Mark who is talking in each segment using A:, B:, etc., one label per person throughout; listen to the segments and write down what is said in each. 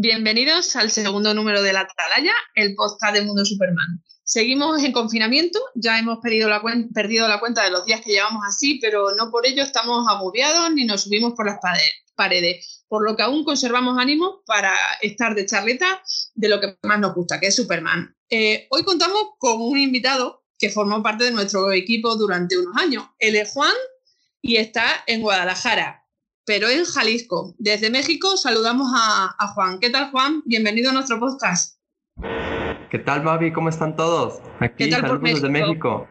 A: Bienvenidos al segundo número de La Atalaya, el podcast de Mundo Superman. Seguimos en confinamiento, ya hemos perdido la, cuenta de los días que llevamos así, pero no por ello estamos agobiados ni nos subimos por las paredes, por lo que aún conservamos ánimo para estar de charleta de lo que más nos gusta, que es Superman. Eh, hoy contamos con un invitado que formó parte de nuestro equipo durante unos años. Él es Juan y está en Guadalajara pero en Jalisco. Desde México saludamos a, Juan. ¿Qué tal, Juan? Bienvenido a nuestro podcast.
B: ¿Qué tal, Babi? ¿Cómo están todos? Aquí, ¿Qué tal saludos por desde México.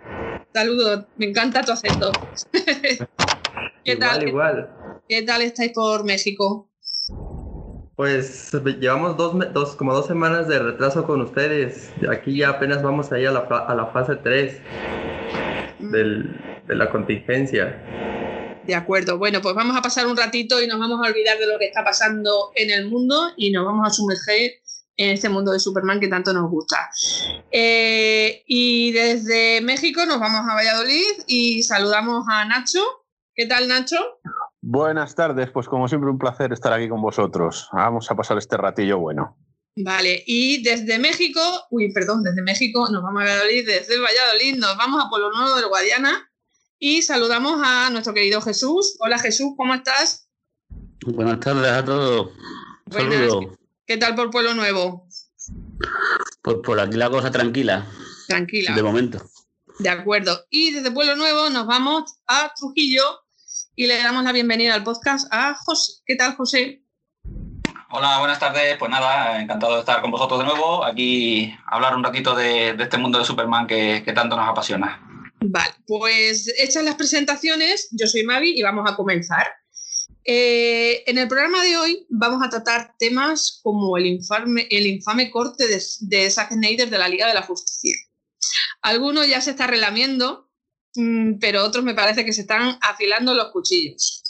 A: Saludos, me encanta tu acento.
B: ¿Qué igual, tal? Igual.
A: ¿Qué tal estáis por México?
B: Pues llevamos dos, como dos semanas de retraso con ustedes. Aquí ya apenas vamos ahí a la, a la fase 3 mm. de la contingencia.
A: De acuerdo. Bueno, pues vamos a pasar un ratito y nos vamos a olvidar de lo que está pasando en el mundo y nos vamos a sumergir en este mundo de Superman que tanto nos gusta. Eh, y desde México nos vamos a Valladolid y saludamos a Nacho. ¿Qué tal, Nacho?
C: Buenas tardes, pues como siempre un placer estar aquí con vosotros. Vamos a pasar este ratillo bueno.
A: Vale, y desde México, uy, perdón, desde México nos vamos a Valladolid, desde Valladolid nos vamos a Pueblo Nuevo del Guadiana y saludamos a nuestro querido Jesús. Hola Jesús, ¿cómo estás?
D: Buenas tardes a todos. Saludos.
A: ¿Qué tal por Pueblo Nuevo?
D: Pues por aquí la cosa tranquila.
A: Tranquila.
D: De momento.
A: De acuerdo. Y desde Pueblo Nuevo nos vamos a Trujillo y le damos la bienvenida al podcast a José. ¿Qué tal, José?
E: Hola, buenas tardes. Pues nada, encantado de estar con vosotros de nuevo. Aquí hablar un ratito de, este mundo de Superman que tanto nos apasiona.
A: Vale, pues hechas las presentaciones, yo soy Mavi y vamos a comenzar. Eh, en el programa de hoy vamos a tratar temas como el, infame, el infame corte de, de Zack Snyder de la Liga de la Justicia. Algunos ya se está relamiendo, mm, pero otros me parece que se están afilando los cuchillos.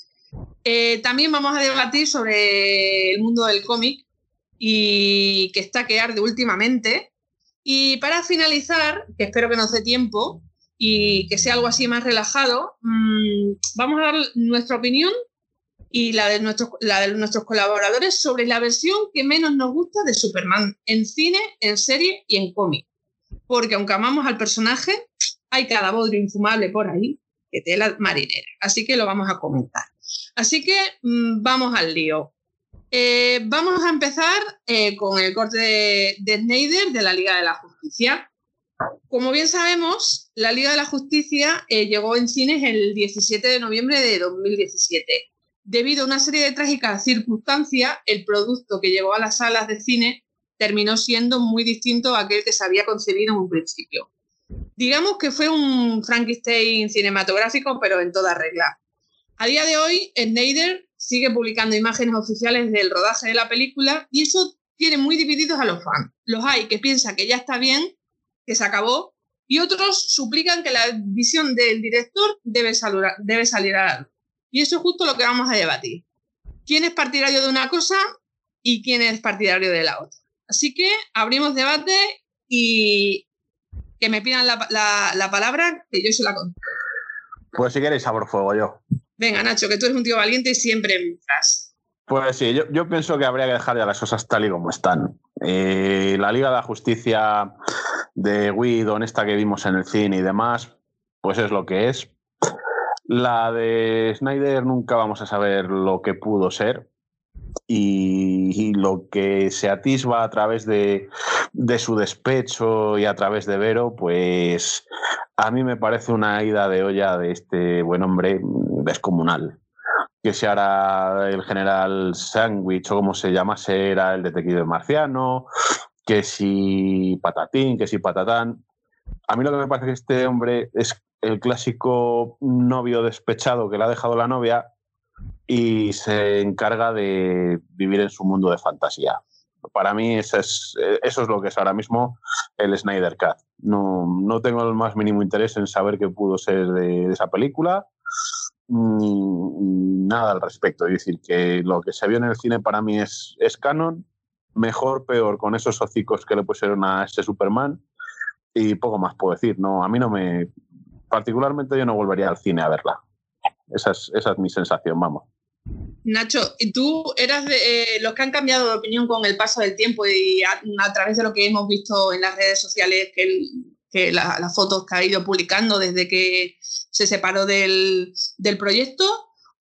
A: Eh, también vamos a debatir sobre el mundo del cómic y que está que arde últimamente. Y para finalizar, que espero que nos dé tiempo, y que sea algo así más relajado, mm, vamos a dar nuestra opinión y la de, nuestros, colaboradores sobre la versión que menos nos gusta de Superman en cine, en serie y en cómic. Porque aunque amamos al personaje, hay cada bodrio infumable por ahí que tela marinera. Así que lo vamos a comentar. Así que mm, vamos al lío. Eh, vamos a empezar eh, con el corte de, de Snyder de la Liga de la Justicia. Como bien sabemos, la Liga de la Justicia eh, llegó en cines el 17 de noviembre de 2017. Debido a una serie de trágicas circunstancias, el producto que llegó a las salas de cine terminó siendo muy distinto a aquel que se había concebido en un principio. Digamos que fue un Frankenstein cinematográfico, pero en toda regla. A día de hoy, Snyder sigue publicando imágenes oficiales del rodaje de la película y eso tiene muy divididos a los fans. Los hay que piensan que ya está bien que se acabó, y otros suplican que la visión del director debe, debe salir a la luz. Y eso es justo lo que vamos a debatir. ¿Quién es partidario de una cosa y quién es partidario de la otra? Así que abrimos debate y que me pidan la, la, palabra, que yo se la conto.
C: Pues si queréis, sabor fuego yo.
A: Venga, Nacho, que tú eres un tío valiente y siempre entras.
C: Pues sí, yo, yo, pienso que habría que dejar ya las cosas tal y como están. Eh, la Liga de la Justicia de Whedon, esta que vimos en el cine y demás, pues es lo que es. La de Snyder nunca vamos a saber lo que pudo ser y, lo que se atisba a través de, de, su despecho y a través de Vero, pues a mí me parece una ida de olla de este buen hombre descomunal. Que se hará el general Sandwich o como se llama, será el detective marciano, que si patatín, que si patatán. A mí lo que me parece que este hombre es el clásico novio despechado que le ha dejado la novia y se encarga de vivir en su mundo de fantasía. Para mí eso es, eso es lo que es ahora mismo el Snyder Cut. No, no tengo el más mínimo interés en saber qué pudo ser de, esa película ni, nada al respecto. Es decir, que lo que se vio en el cine para mí es, es canon mejor, peor, con esos hocicos que le pusieron a ese Superman. Y poco más puedo decir. No, a mí no me. Particularmente yo no volvería al cine a verla. Esa es, esa es mi sensación, vamos.
A: Nacho, ¿y tú eras de eh, los que han cambiado de opinión con el paso del tiempo y a, través de lo que hemos visto en las redes sociales, que, las fotos que ha ido publicando desde que se separó del, proyecto?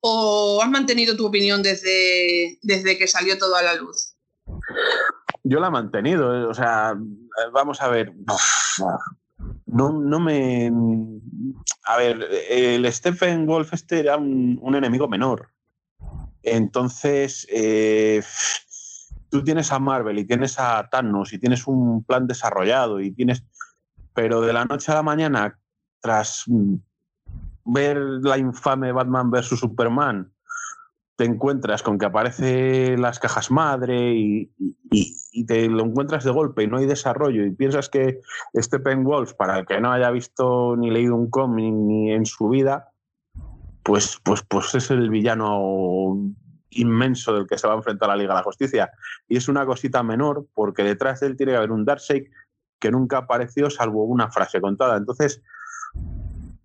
A: ¿O has mantenido tu opinión desde, desde que salió todo a la luz?
C: Yo la he mantenido, eh, o sea, vamos a ver. No, no me. A ver, el Stephen Wolf este era un enemigo menor. Entonces, eh, tú tienes a Marvel y tienes a Thanos y tienes un plan desarrollado y tienes, pero de la noche a la mañana, tras ver la infame Batman vs. Superman, te encuentras con que aparece las cajas madre y, te lo encuentras de golpe y no hay desarrollo y piensas que Stephen Wolf, para el que no haya visto ni leído un cómic ni en su vida, pues, pues, pues es el villano inmenso del que se va a enfrentar la Liga de la Justicia. Y es una cosita menor porque detrás de él tiene que haber un Darkseid que nunca apareció salvo una frase contada. Entonces,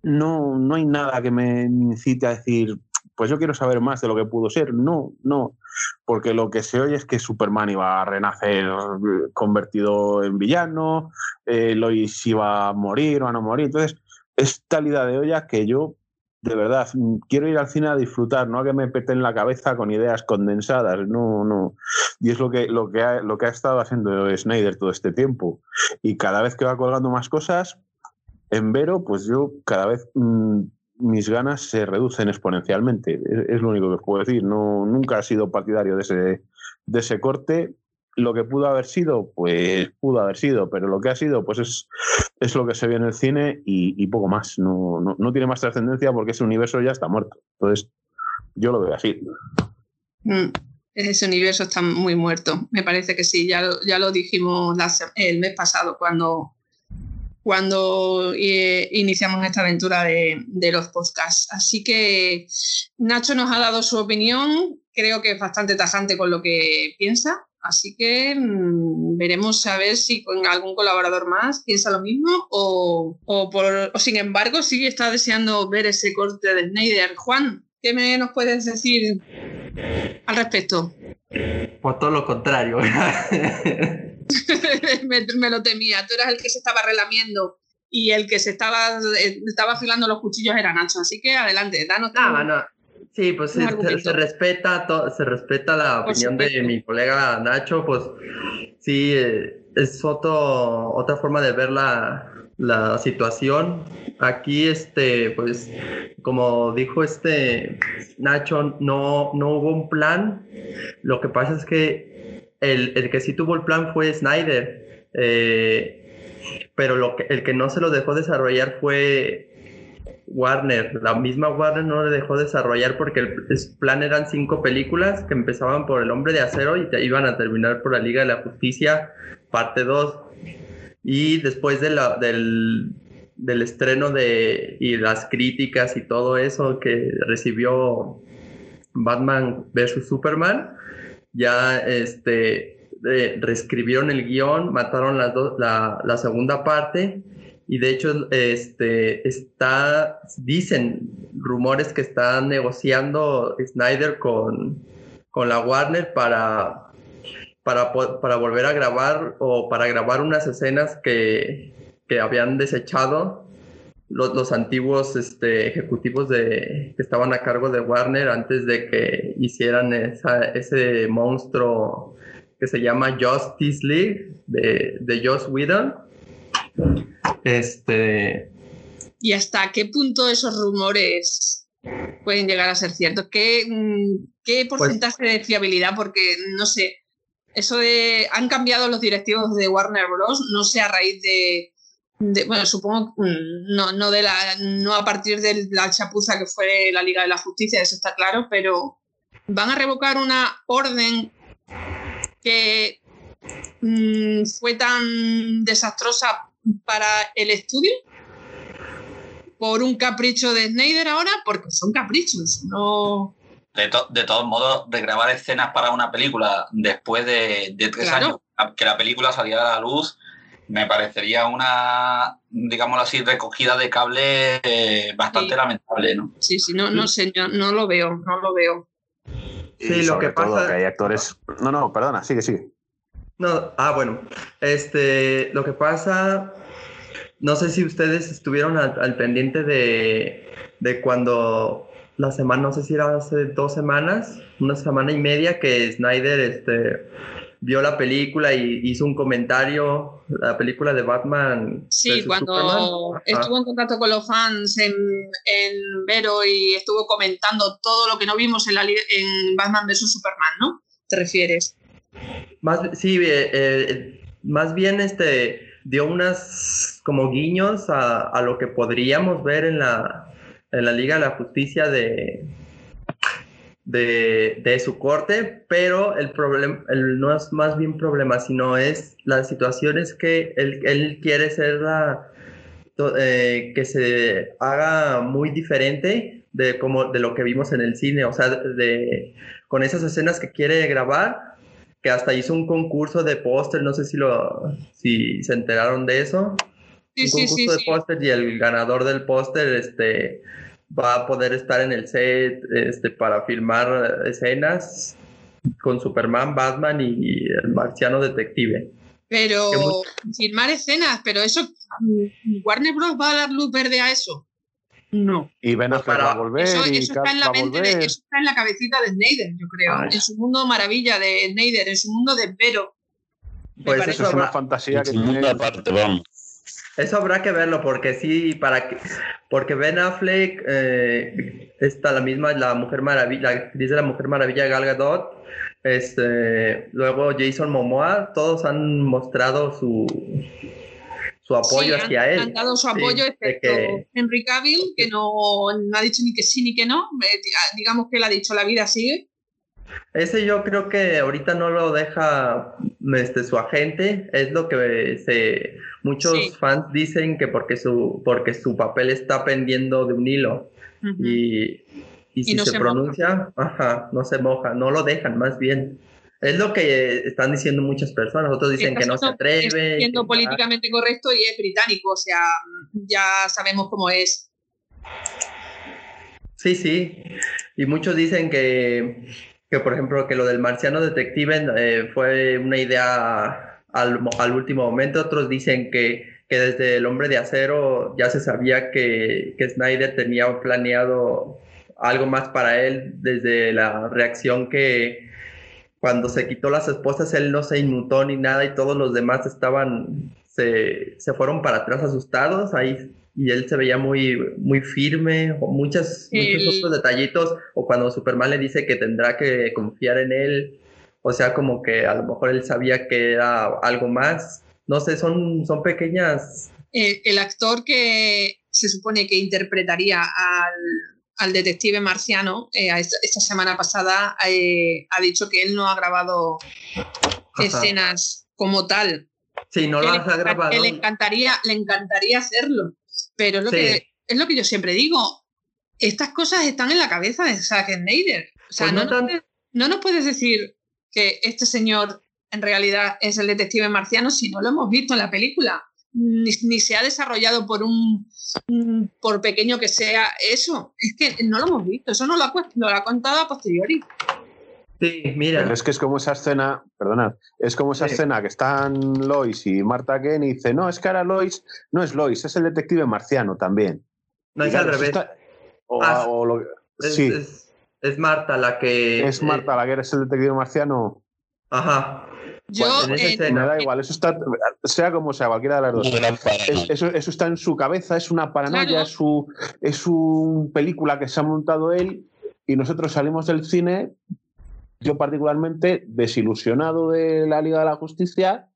C: no, no hay nada que me incite a decir, pues yo quiero saber más de lo que pudo ser. No, no, porque lo que se oye es que Superman iba a renacer convertido en villano, eh, Lois iba a morir o a no morir. Entonces, es tal idea de olla que yo de verdad, quiero ir al cine a disfrutar, no a que me peten la cabeza con ideas condensadas, no, no. Y es lo que, lo que, ha, lo que ha estado haciendo Snyder todo este tiempo. Y cada vez que va colgando más cosas, en Vero, pues yo cada vez mm, mis ganas se reducen exponencialmente. Es, lo único que os puedo decir. No, nunca he sido partidario de ese, de ese corte lo que pudo haber sido, pues pudo haber sido, pero lo que ha sido, pues es, es lo que se ve en el cine y, poco más. No, tiene más trascendencia porque ese universo ya está muerto. Entonces, yo lo veo así.
A: Mm, ese universo está muy muerto. Me parece que sí, ya, ya lo dijimos el mes pasado cuando, cuando eh, iniciamos esta aventura de, de los podcasts. Así que Nacho nos ha dado su opinión, creo que es bastante tajante con lo que piensa Así que mm, veremos a ver si con algún colaborador más piensa lo mismo o, por, sin embargo sí está deseando ver ese corte de Snyder. Juan, ¿qué me nos puedes decir al respecto?
B: Por todo lo contrario.
A: me, lo temía. Tú eras el que se estaba relamiendo y el que se estaba, eh, estaba afilando los cuchillos era Nacho. Así que adelante, danos.
B: Ah, Sí, pues se, respeta se respeta la opinión de mi colega Nacho, pues sí, eh, es otro, otra forma de ver la, la, situación. Aquí, este, pues, como dijo este Nacho, no, no hubo un plan. Lo que pasa es que el, el que sí tuvo el plan fue Snyder. Eh, pero lo que, el que no se lo dejó desarrollar fue Warner, la misma Warner no le dejó desarrollar porque el plan eran cinco películas que empezaban por El Hombre de Acero y te iban a terminar por la Liga de la Justicia, parte 2. Y después del, del estreno de, y las críticas y todo eso que recibió Batman vs. Superman, ya este, reescribieron el guion, mataron la, la segunda parte y de hecho este está dicen rumores que están negociando Snyder con, con la Warner para, para, para volver a grabar o para grabar unas escenas que, que habían desechado los, los, antiguos este, ejecutivos de, que estaban a cargo de Warner antes de que hicieran esa, ese monstruo que se llama Justice League de, de Joss Whedon este.
A: ¿Y hasta qué punto esos rumores pueden llegar a ser ciertos? ¿Qué, mm, qué pues porcentaje de fiabilidad? Porque no sé, eso de. Han cambiado los directivos de Warner Bros. No sé a raíz de. Bueno, supongo mm, no, no, de la, no a partir de la chapuza que fue la Liga de la Justicia, eso está claro, pero van a revocar una orden que mm, fue tan desastrosa para el estudio por un capricho de Snyder ahora, porque son caprichos, no...
E: De, de todos modos, de grabar escenas para una película después de, tres años que la película saliera a la luz, me parecería una, digámoslo así, recogida de cable eh, bastante lamentable, ¿no?
A: Sí, sí, no, no sé, no lo veo, no lo veo.
B: Sí, lo que pasa.
C: que hay actores. No, no, perdona, sigue, sigue.
B: No, ah, bueno. Este, lo que pasa. No sé si ustedes estuvieron al, pendiente de, de cuando la semana, no sé si era hace dos semanas, una semana y media que Snyder este, vio la película y hizo un comentario, la película de Batman.
A: Sí, cuando estuvo en contacto con los fans en, en, Vero y estuvo comentando todo lo que no vimos en, la, en Batman vs. Superman, ¿no? ¿Te refieres?
B: Más, sí, eh, eh, más bien este, dio unas como guiños a, a lo que podríamos ver en la, en la Liga de la Justicia de, de, su corte, pero el problema no es más bien problema, sino es las situaciones que él, quiere ser la, eh, que se haga muy diferente de, como, de lo que vimos en el cine, o sea, de, con esas escenas que quiere grabar, que hasta hizo un concurso de póster, no sé si, lo, si se enteraron de eso. un concurso de póster y el ganador del póster, este, va a poder estar en el set este, para filmar escenas con Superman, Batman y el marciano detective.
A: Pero filmar escenas, pero eso Warner Bros. va a dar luz verde a eso. No.
C: Y ven pues para volver.
A: Eso, está en la mente eso está en la cabecita de Snyder, yo creo. En su mundo maravilla de Snyder, en su mundo de Vero.
C: Pues eso es una fantasía que
D: mundo aparte, vamos.
B: Eso habrá que verlo porque sí, para que, porque Ben Affleck eh, está la misma, la Mujer Maravilla, de la Mujer Maravilla Gal Gadot, este, luego Jason Momoa, todos han mostrado su su apoyo hacia él.
A: Han dado su apoyo, excepto Henry Cavill, que no, no, ha dicho ni que sí ni que no, digamos que él ha dicho la vida sigue.
B: Ese yo creo que ahorita no lo deja este, su agente, es lo que se, muchos fans dicen que porque su, porque su papel está pendiendo de un hilo y, si se, pronuncia, ajá, no se moja, no lo dejan más bien. Es lo que están diciendo muchas personas, otros dicen que no se atreve.
A: Siendo políticamente correcto y es británico, o sea, ya sabemos cómo es.
B: Sí, sí, y muchos dicen que que por ejemplo que lo del marciano detective eh, fue una idea al, al, último momento, otros dicen que, que, desde el hombre de acero ya se sabía que, que Snyder tenía planeado algo más para él desde la reacción que cuando se quitó las esposas él no se inmutó ni nada y todos los demás estaban se, se fueron para atrás asustados. Ahí y él se veía muy, muy firme, o muchas, muchos otros detallitos, o cuando Superman le dice que tendrá que confiar en él, o sea, como que a lo mejor él sabía que era algo más, no sé, son, son pequeñas...
A: El, actor que se supone que interpretaría al, al detective marciano, eh, esta, semana pasada eh, ha dicho que él no ha grabado escenas como tal.
B: Sí, no las ha grabado.
A: le encantaría, le encantaría hacerlo. Pero es lo, que, es lo que yo siempre digo. Estas cosas están en la cabeza de Zack Snyder. O sea, pues no, nos puedes decir que este señor en realidad es el detective marciano si no lo hemos visto en la película. Ni, se ha desarrollado por un por pequeño que sea eso. Es que no lo hemos visto. Eso no lo ha, lo ha contado a posteriori.
B: Sí, mira.
C: es que es como esa escena, perdonad, es como esa escena que están Lois y Marta Ken y dice, no, es que ahora Lois no es Lois, es el detective marciano también.
B: No, es al revés.
C: Ah,
B: es, sí. Es, Marta la que...
C: Es Marta la que eres el detective marciano.
B: Ajá.
A: Yo,
C: me da igual, eso está, sea como sea, cualquiera de las dos. eso, eso, está en su cabeza, es una paranoia, es, su, es una película que se ha montado él y nosotros salimos del cine yo particularmente desilusionado de la Liga de la Justicia.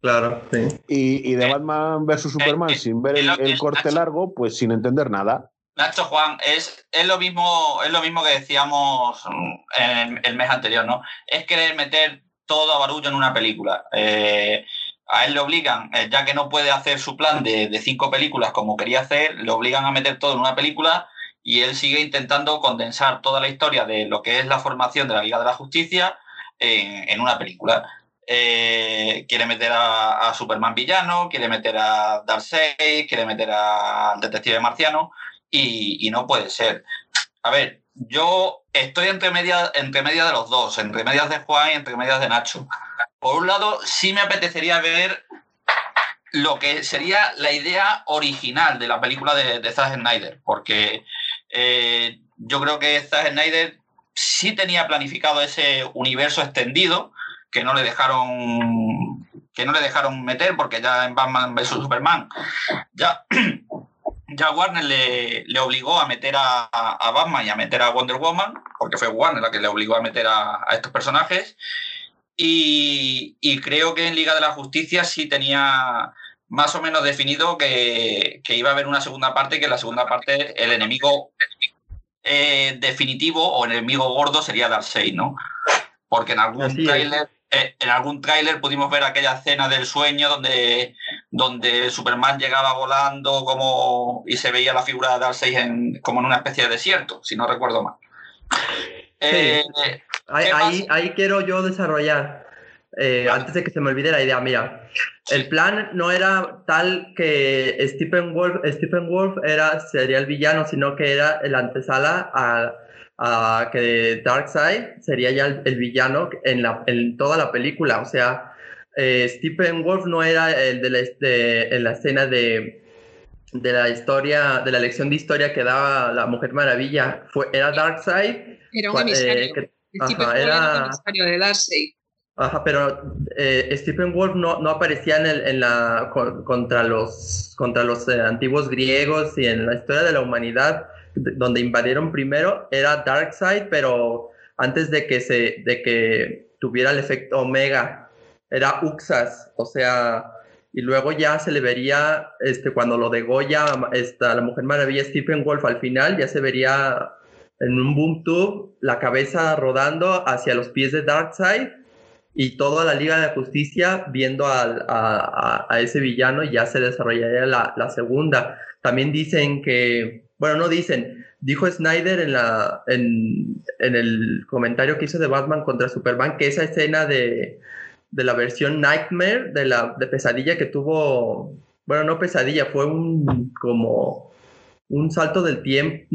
B: Claro, sí.
C: Y, de Batman vs. Superman eh, sin ver el, corte largo, pues sin entender nada.
E: Nacho Juan, es, es, lo mismo, es lo mismo que decíamos el, mes anterior, ¿no? Es querer meter todo a barullo en una película. Eh, a él le obligan, eh, ya que no puede hacer su plan de, de, cinco películas como quería hacer, le obligan a meter todo en una película y él sigue intentando condensar toda la historia de lo que es la formación de la Liga de la Justicia en, una película. Eh, quiere meter a, Superman villano, quiere meter a Darkseid, quiere meter al detective marciano y, no puede ser. A ver, yo estoy entre medias entre media de los dos, entre medias de Juan y entre medias de Nacho. Por un lado, sí me apetecería ver lo que sería la idea original de la película de, Zack Snyder, porque eh, yo creo que Zack Snyder sí tenía planificado ese universo extendido que no le dejaron que no le dejaron meter porque ya en Batman vs Superman ya ya Warner le, obligó a meter a, Batman y a meter a Wonder Woman, porque fue Warner la que le obligó a meter a, estos personajes. Y, creo que en Liga de la Justicia sí tenía más o menos definido que, iba a haber una segunda parte, que la segunda parte el enemigo eh, definitivo o enemigo gordo sería Darkseid, ¿no? Porque en algún trailer eh, en algún tráiler pudimos ver aquella escena del sueño donde, donde Superman llegaba volando como, y se veía la figura de Darkseid en, como en una especie de desierto, si no recuerdo mal.
B: Eh, ahí, ahí, quiero yo desarrollar, eh, antes de que se me olvide la idea, mía. el plan no era tal que Stephen Wolf, Stephen Wolf era, sería el villano, sino que era el antesala a que Darkseid sería ya el, villano en, la, en toda la película. O sea, eh, Stephen Wolf no era el de la, en la escena de, de la historia, de la lección de historia que daba la Mujer Maravilla. Fue, era Darkseid.
A: Era un emisario. Eh, era, un emisario de Darkseid.
B: Ajá, pero eh, Stephen Wolf no, no aparecía en, el, en la, contra los, contra los antiguos griegos y en la historia de la humanidad donde invadieron primero era Darkseid, pero antes de que, se, de que tuviera el efecto Omega, era Uxas, o sea, y luego ya se le vería, este, cuando lo de Goya, esta, la Mujer Maravilla Stephen Wolf al final, ya se vería en un boom tube la cabeza rodando hacia los pies de Darkseid y toda la Liga de Justicia viendo a, ese villano y ya se desarrollaría la, la segunda. También dicen que bueno, no dicen, dijo Snyder en, la, en, el comentario que hizo de Batman contra Superman que esa escena de, la versión Nightmare, de la pesadilla que tuvo, bueno, no pesadilla, fue un como un salto del tiempo,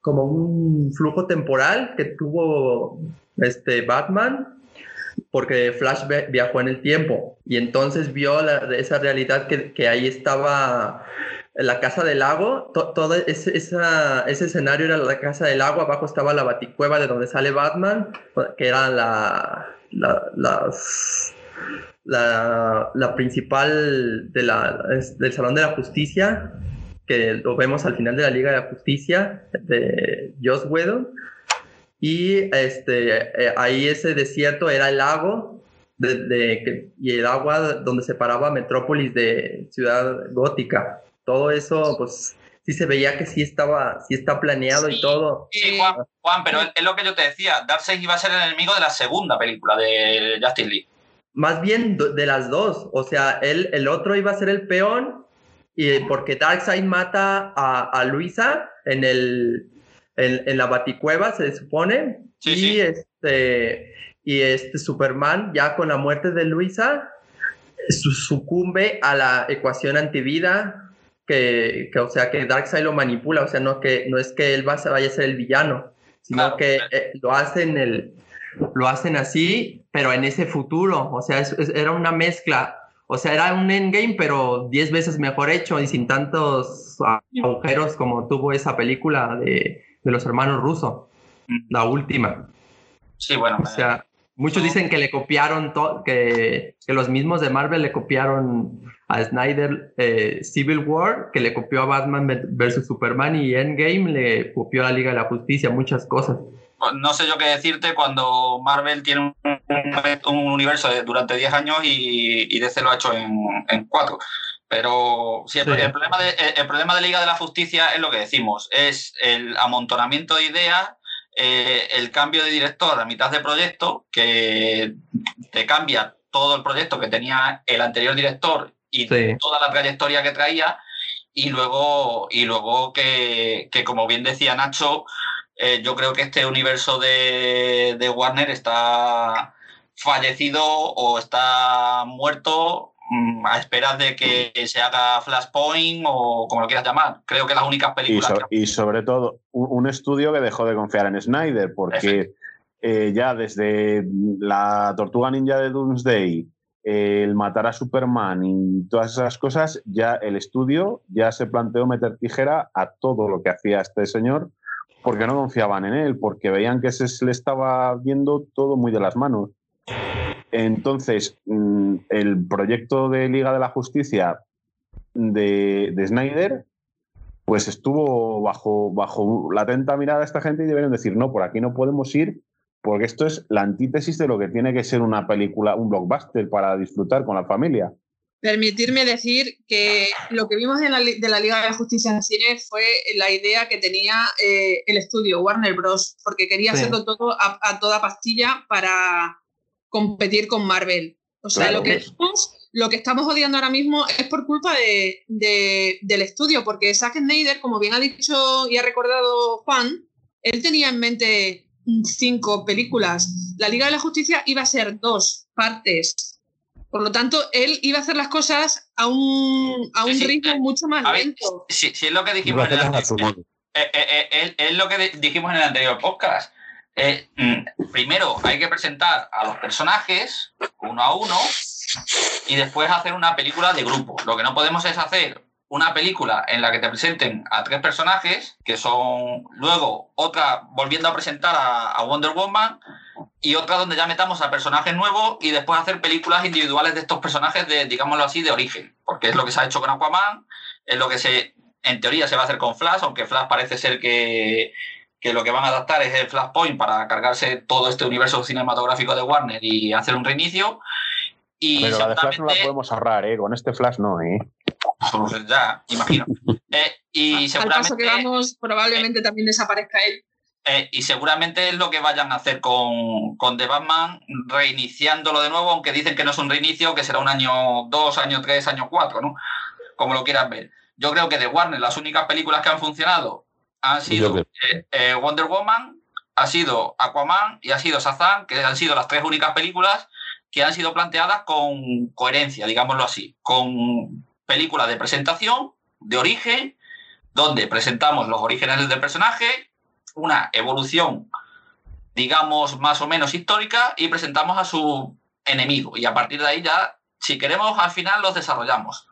B: como un flujo temporal que tuvo este Batman porque Flash viajó en el tiempo. Y entonces vio esa realidad que ahí estaba la casa del lago, todo ese, ese, escenario era la casa del lago, abajo estaba la baticueva de donde sale Batman, que era la, la, la, principal de la, del Salón de la Justicia, que lo vemos al final de la Liga de la Justicia, de Joss Whedon. Y este, eh, ahí ese desierto era el lago y el agua donde separaba Metrópolis de Ciudad Gótica todo eso, pues sí se veía que sí estaba, sí está planeado y todo.
E: Sí, Juan, pero es lo que yo te decía, Darkseid iba a ser el enemigo de la segunda película de Justice League.
B: Más bien de las dos, o sea, él, el otro iba a ser el peón, y porque Darkseid mata a, Luisa en el en, la baticueva, se supone, y este y este Superman ya con la muerte de Luisa sucumbe a la ecuación antivida que, o sea, que Darkseid lo manipula, o sea, no, que, no es que él vaya a ser el villano, sino que eh, lo hacen el, lo hacen así, pero en ese futuro, o sea, era una mezcla, o sea, era un endgame, pero diez veces mejor hecho y sin tantos agujeros como tuvo esa película de, de los hermanos rusos, mm. la última.
E: Sí, bueno.
B: O sea, muchos dicen que le copiaron, que, que los mismos de Marvel le copiaron a Snyder eh, Civil War, que le copió a Batman vs. Superman y Endgame le copió a la Liga de la Justicia, muchas cosas.
E: No sé yo qué decirte cuando Marvel tiene un, universo durante 10 años y, y, DC lo ha hecho en 4. Pero sí, el, problema de, el problema de Liga de la Justicia es lo que decimos, es el amontonamiento de ideas, eh, el cambio de director a mitad de proyecto, que te cambia todo el proyecto que tenía el anterior director y toda la trayectoria que traía. Y luego, y luego que, como bien decía Nacho, eh, yo creo que este universo de, Warner está fallecido o está muerto mm, a esperas de que se haga Flashpoint o como lo quieras llamar. Creo que las únicas películas.
C: Y, sobre todo, un, estudio que dejó de confiar en Snyder, porque eh, ya desde la Tortuga Ninja de Doomsday, el matar a Superman y todas esas cosas, ya el estudio ya se planteó meter tijera a todo lo que hacía este señor porque no confiaban en él, porque veían que se le estaba viendo todo muy de las manos. Entonces, mm, el proyecto de Liga de la Justicia de, Snyder, pues estuvo bajo, bajo la atenta mirada de esta gente y debieron decir, no, por aquí no podemos ir, porque esto es la antítesis de lo que tiene que ser una película, un blockbuster para disfrutar con la familia.
A: Permitirme decir que lo que vimos de la, de la Liga de la Justicia en cine fue la idea que tenía eh, el estudio Warner Bros., porque quería hacerlo todo a toda pastilla para, competir con Marvel. O sea, lo, que estamos, lo que estamos odiando ahora mismo es por culpa de, del estudio, porque Zack Snyder, como bien ha dicho y ha recordado Juan, él tenía en mente cinco películas. La Liga de la Justicia iba a ser dos partes. Por lo tanto, él iba a hacer las cosas a un, a un ritmo eh, mucho más lento.
E: Sí, sí, es lo que dijimos en el, eh, eh, es lo que dijimos en el anterior podcast. Eh, mm, primero hay que presentar a los personajes uno a uno y después hacer una película de grupo. Lo que no podemos es hacer una película en la que te presenten a tres personajes, que son luego otra volviendo a presentar a, Wonder Woman y otra donde ya metamos a personajes nuevos y después hacer películas individuales de estos personajes de, digámoslo así, de origen, porque es lo que se ha hecho con Aquaman, es lo que se, en teoría se va a hacer con Flash, aunque Flash parece ser que que lo que van a adaptar es el Flashpoint para cargarse todo este universo cinematográfico de Warner y hacer un reinicio. Y
C: Pero la de Flash no la podemos ahorrar, ¿eh? Con este Flash no, ¿eh?
E: Pues ya, imagino. Eh, y seguramente,
A: Al paso que vamos, probablemente también desaparezca él.
E: Eh, y seguramente es lo que vayan a hacer con, con, The Batman, reiniciándolo de nuevo, aunque dicen que no es un reinicio, que será un año 2, año 3, año 4, ¿no? Como lo quieran ver. Yo creo que de Warner las únicas películas que han funcionado han sido eh, eh, Wonder Woman, ha sido Aquaman y ha sido Shazam, que han sido las tres únicas películas que han sido planteadas con coherencia, digámoslo así, con películas de presentación, de origen, donde presentamos los orígenes del personaje, una evolución, digamos, más o menos histórica, y presentamos a su enemigo. Y a partir de ahí ya, si queremos, al final los desarrollamos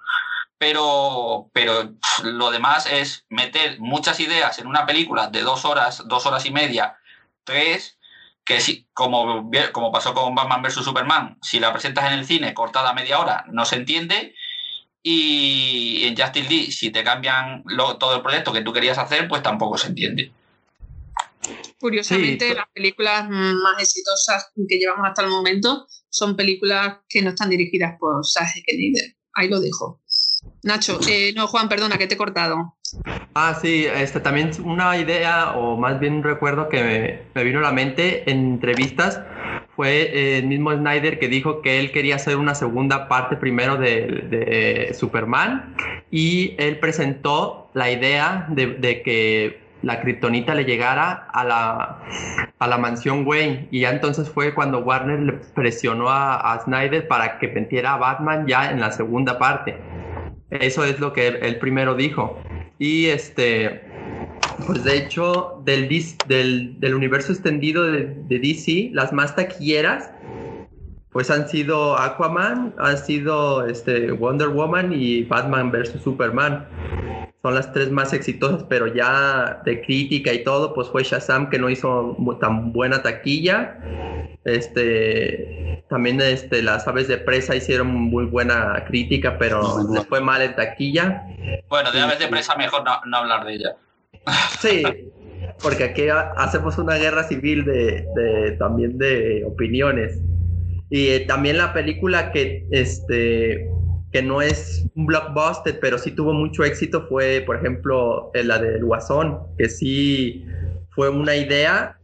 E: pero, pero lo demás es meter muchas ideas en una película de dos horas, dos horas y media, tres, que si, como, como pasó con Batman vs. Superman, si la presentas en el cine cortada a media hora, no se entiende. Y en Justice League, si te cambian todo el proyecto que tú querías hacer, pues tampoco se entiende.
A: Curiosamente, las películas más exitosas que llevamos hasta el momento son películas que no están dirigidas por Sage Snyder. Ahí lo dejo. Nacho, eh, no, Juan, perdona, que te he cortado.
B: Ah, sí, este, también una idea, o más bien un recuerdo que me, vino a la mente en entrevistas, fue eh, el mismo Snyder que dijo que él quería hacer una segunda parte primero de, Superman y él presentó la idea de, que la kriptonita le llegara a la, a la mansión Wayne. Y ya entonces fue cuando Warner le presionó a, Snyder para que metiera a Batman ya en la segunda parte. Eso es lo que él, primero dijo. Y este, pues de hecho, del, del, del universo extendido de, DC, las más taquilleras, pues han sido Aquaman, han sido este, Wonder Woman y Batman vs. Superman. Son las tres más exitosas, pero ya de crítica y todo, pues fue Shazam que no hizo tan buena taquilla. Este, también este, las aves de presa hicieron muy buena crítica, pero les fue mal en taquilla.
E: Bueno, de aves de presa mejor no, hablar de ella.
B: Sí, porque aquí hacemos una guerra civil de, también de opiniones. Y eh, también la película que, este, que no es un blockbuster, pero sí tuvo mucho éxito fue, por ejemplo, la del Guasón, que sí fue una idea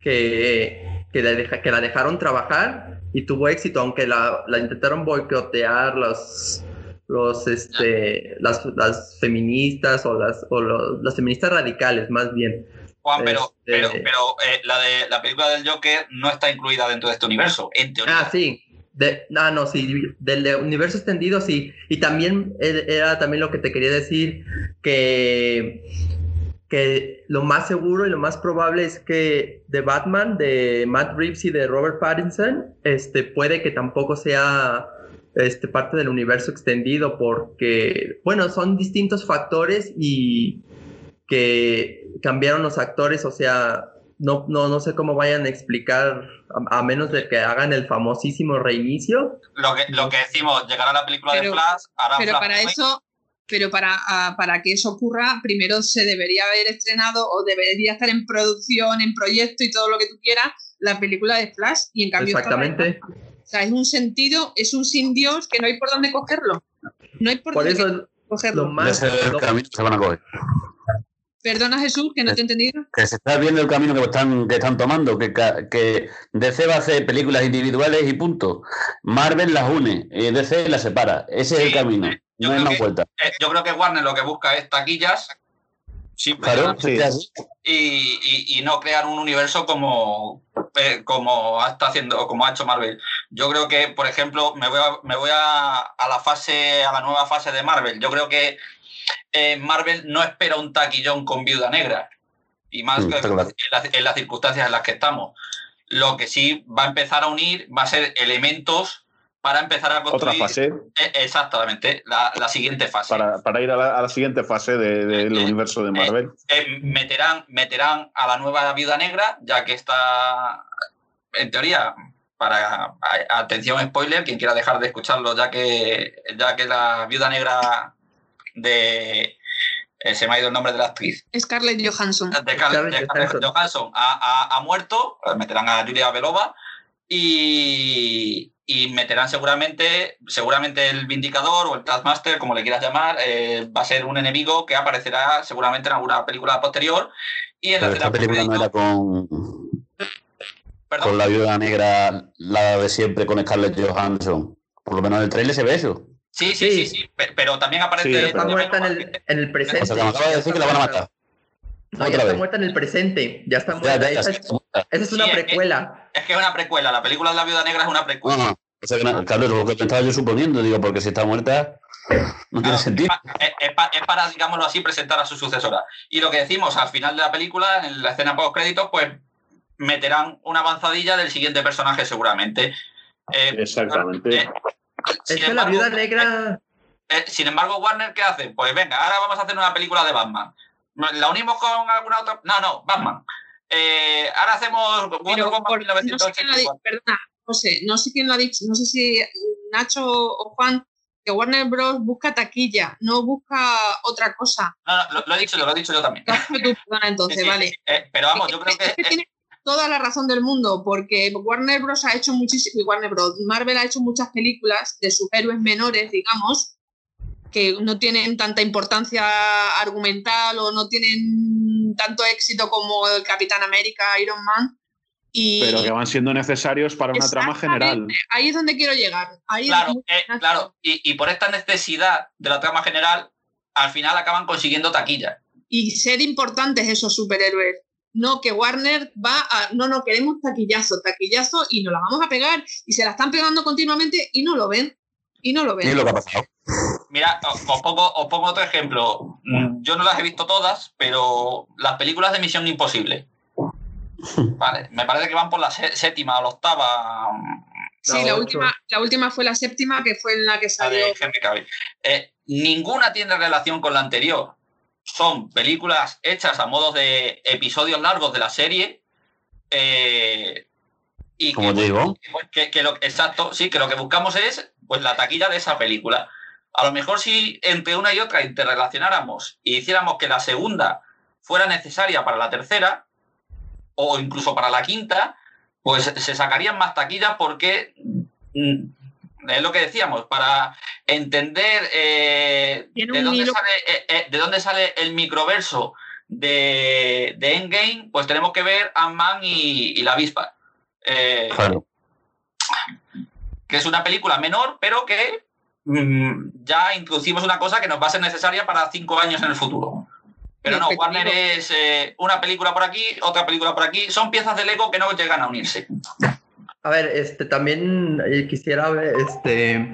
B: que que la dejaron trabajar y tuvo éxito, aunque la, la intentaron boicotear los, los, este, las, las feministas o, las, o los, las feministas radicales, más bien.
E: Juan, pero, este, pero, pero eh, la, de, la película del Joker no está incluida dentro de este universo, en teoría.
B: Ah, sí. De, ah, no, sí, del universo extendido sí. Y también era también lo que te quería decir, que, que lo más seguro y lo más probable es que de Batman, de Matt Reeves y de Robert Pattinson, este, puede que tampoco sea este, parte del universo extendido, porque, bueno, son distintos factores y que cambiaron los actores, o sea, no, no, no sé cómo vayan a explicar, a, menos de que hagan el famosísimo reinicio.
E: Lo que, lo que decimos, llegar a la película de Flash, hará
A: Pero para eso, pero para, para que eso ocurra, primero se debería haber estrenado o debería estar en producción, en proyecto y todo lo que tú quieras, la película de Flash. Y en cambio,
B: Exactamente.
A: O sea, es un sentido, es un sin Dios que no hay por dónde cogerlo. No hay por,
B: por
A: dónde
B: eso
A: cogerlo.
B: Lo más,
C: Ese camino se van a coger.
A: Perdona Jesús, que no te he entendido.
D: Que se está viendo el camino que están, que están tomando, que, que DC va a hacer películas individuales y punto. Marvel las une, y DC las separa. Ese es el camino. No hay más vuelta.
E: Eh, yo creo que Warner lo que busca es taquillas.
C: Claro, sí.
E: y, y, y, no crear un universo como, eh, como está haciendo, como ha hecho Marvel. Yo creo que, por ejemplo, me voy a, me voy a, a la fase, a la nueva fase de Marvel. Yo creo que eh, Marvel no espera un taquillón con Viuda Negra. Y más
C: Mm,
E: en las circunstancias en las que estamos. Lo que sí va a empezar a unir va a ser elementos para empezar a construir.
C: Otra fase
E: Eh, Exactamente, la, la siguiente fase.
C: para, para ir a la, a la siguiente fase de- del
E: Eh,
C: universo de Marvel.
E: Eh, meterán, meterán a la nueva Viuda Negra, ya que está, en teoría, para atención spoiler, quien quiera dejar de escucharlo, ya que, ya que la Viuda Negra de... eh, se me ha ido el nombre de la actriz.
A: Scarlett Johansson.
E: De Scarlett- de
B: Johansson.
E: Ha, ha- ha muerto, eh, meterán a Julia Belova y, y meterán seguramente, seguramente el Vindicador o el Taskmaster, como le quieras llamar, eh, va a ser un enemigo que aparecerá seguramente en alguna película posterior. Y en la
D: Pero esta
E: escena
D: película no era con,
E: perdón,
D: con la viuda negra, la de siempre con Scarlett Johansson. Por lo menos en el trailer se ve eso.
E: sí, sí, sí,
B: Sí.
E: sí, pe- pero también aparece...
C: Sí,
B: Pero está muerta en el, en el presente.
D: O sea, que me acaba de decir que la van a matar.
B: No, ya está
D: vez.
B: muerta en el presente. Ya está muerta.
D: ya, ya,
B: esa, es,
D: sí.
B: esa es una
E: Sí, es que-
B: precuela.
E: Es que es una precuela, la película de la Viuda Negra es una precuela.
D: Ah, o sea que no- claro, es lo que estaba yo suponiendo, digo, porque si está muerta, no tiene sentido.
E: Es, es pa- es para, digámoslo así, presentar a su sucesora. Y lo que decimos al final de la película, en la escena post créditos, pues meterán una avanzadilla del siguiente personaje seguramente. Eh,
C: Exactamente.
E: eh, sin
B: Es que la
E: embargo,
B: viuda negra.
E: eh, sin embargo, Warner, ¿qué hace? Pues venga, ahora vamos a hacer una película de Batman. ¿La unimos con alguna otra? No, no, Batman. Eh, ahora hacemos Wonder Woman
A: por- no sé
E: 1984.
A: perdona, José, no sé quién lo ha dicho, no sé si Nacho o Juan, que Warner Bros. busca taquilla, no busca otra cosa.
E: No, no, lo, lo he dicho yo, lo he dicho yo también.
A: Perdona, entonces,
E: Sí, sí,
A: vale.
E: eh, pero vamos, yo creo que...
A: Que tiene toda la razón del mundo, porque Warner Bros. ha hecho muchísimo, Warner Bros. Marvel ha hecho muchas películas de superhéroes menores, digamos, que no tienen tanta importancia argumental o no tienen tanto éxito como el Capitán América, Iron Man. Y
C: Pero que van siendo necesarios para una trama general.
A: Ahí es donde quiero llegar. Ahí
E: Claro, eh, claro. Y, y por esta necesidad de la trama general, al final acaban consiguiendo taquilla.
A: Y ser importantes esos superhéroes. No, que Warner va a. No, no, queremos taquillazo, taquillazo y nos la vamos a pegar. Y se la están pegando continuamente y no lo ven. Y no lo
D: Y
A: ven.
D: lo que ha pasado.
E: Mira, os pongo, os pongo otro ejemplo. Yo no las he visto todas, pero las películas de Misión Imposible. Vale, me parece que van por la sé- séptima o la octava.
A: Sí,
B: La
A: la última, la última fue la séptima, que fue en la que
E: la
A: salió.
E: de Henry Cavill. Eh, ninguna tiene relación con la anterior. Son películas hechas a modo de episodios largos de la serie. eh, y
D: Como
E: que,
D: te digo,
E: que, que lo, exacto, sí, que lo que buscamos es pues la taquilla de esa película. A lo mejor si entre una y otra interrelacionáramos y hiciéramos que la segunda fuera necesaria para la tercera o incluso para la quinta, pues se sacarían más taquillas porque mm, es lo que decíamos, para entender eh, de, dónde sale, eh, eh, de dónde sale el microverso de, de Endgame, pues tenemos que ver Ant-Man y, y la avispa. Eh,
D: claro.
E: que es una película menor, pero que ya introducimos una cosa que nos va a ser necesaria para cinco años en el futuro. Pero no. Warner es eh, una película por aquí, otra película por aquí. Son piezas de Lego que no llegan a unirse.
B: A ver, este, también eh, quisiera este,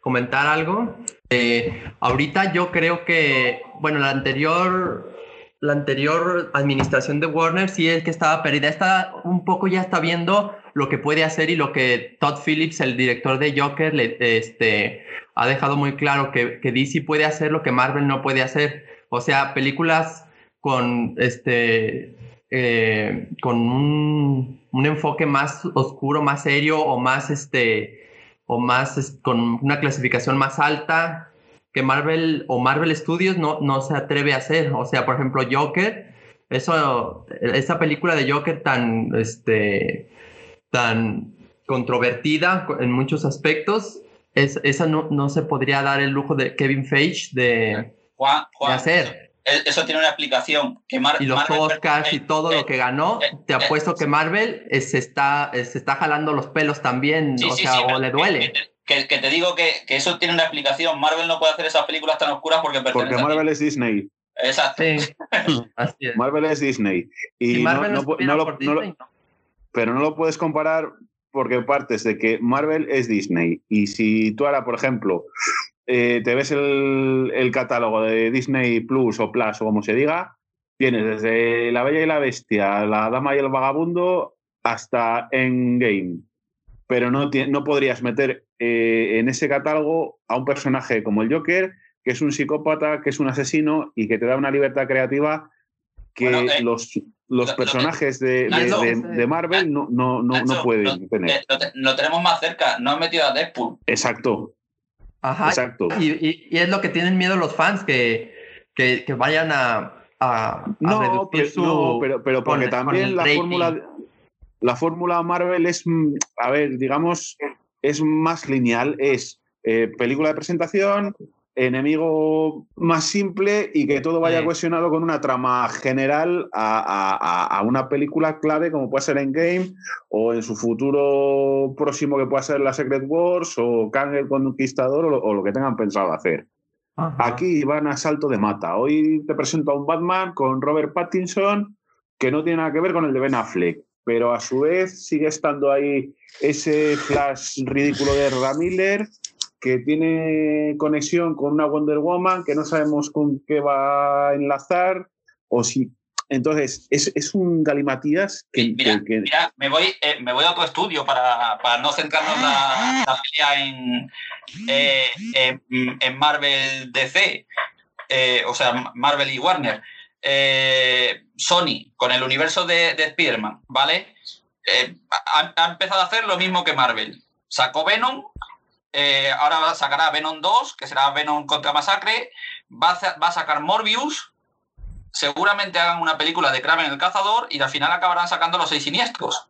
B: comentar algo. Eh, ahorita yo creo que, bueno, la anterior, la anterior administración de Warner sí es que estaba perdida. Está un poco ya está viendo lo que puede hacer y lo que Todd Phillips, el director de Joker, le, este, ha dejado muy claro que, que DC puede hacer lo que Marvel no puede hacer. O sea, películas con este eh, con un, un, enfoque más oscuro, más serio o más este o más con una clasificación más alta que Marvel o Marvel Studios no, no se atreve a hacer. O sea, por ejemplo, Joker, eso, esa película de Joker tan, este, tan controvertida en muchos aspectos, es, esa no, no, se podría dar el lujo de Kevin Feige de, de hacer
E: eso tiene una explicación. Que
B: y los Oscars y todo lo que ganó, eh, te eh, apuesto que Marvel se, está, se está jalando los pelos también, o sea, o le duele.
E: Que, te digo que, eso tiene una explicación. Marvel no puede hacer esas películas tan oscuras porque
C: Porque Marvel es Disney.
E: Exacto.
C: Marvel es Disney. Y, no, lo, Pero no lo puedes comparar porque partes de que Marvel es Disney. Y si tú ahora, por ejemplo, eh, te ves el, catálogo de Disney Plus o Plus o como se diga, tienes desde La Bella y la Bestia, La Dama y el Vagabundo hasta Endgame. Pero no, no podrías meter eh, en ese catálogo a un personaje como el Joker, que es un psicópata, que es un asesino y que te da una libertad creativa que eh, los, los personajes de, de, Marvel no, no, no, pueden tener.
E: Lo, tenemos más cerca, no han metido a Deadpool.
C: Exacto.
B: Ajá. Exacto. Y, es lo que tienen miedo los fans, que, que, vayan a, a,
C: no, pero, pero, porque también la fórmula, la fórmula Marvel es, mm, a ver, digamos, es más lineal, es eh, película de presentación, enemigo más simple y que todo vaya cohesionado con una trama general a, una película clave como puede ser Endgame o en su futuro próximo que pueda ser la Secret Wars o Kang el Conquistador o lo, que tengan pensado hacer. Aquí van a salto de mata. Hoy te presento a un Batman con Robert Pattinson que no tiene nada que ver con el de Ben Affleck, pero a su vez sigue estando ahí ese flash ridículo de Ramiller que tiene conexión con una Wonder Woman que no sabemos con qué va a enlazar o si entonces es, un galimatías que,
E: mira, me voy eh, me voy a otro estudio para, no centrarnos la, la pelea en, eh, en, Marvel DC eh, o sea Marvel y Warner. Sony con el universo de, de Spider-Man vale ha, ha empezado a hacer lo mismo que Marvel. Sacó Venom eh, ahora sacará Venom 2, que será Venom contra Masacre. Va a, sacar Morbius. Seguramente hagan una película de Kraven el Cazador y al final acabarán sacando los seis siniestros.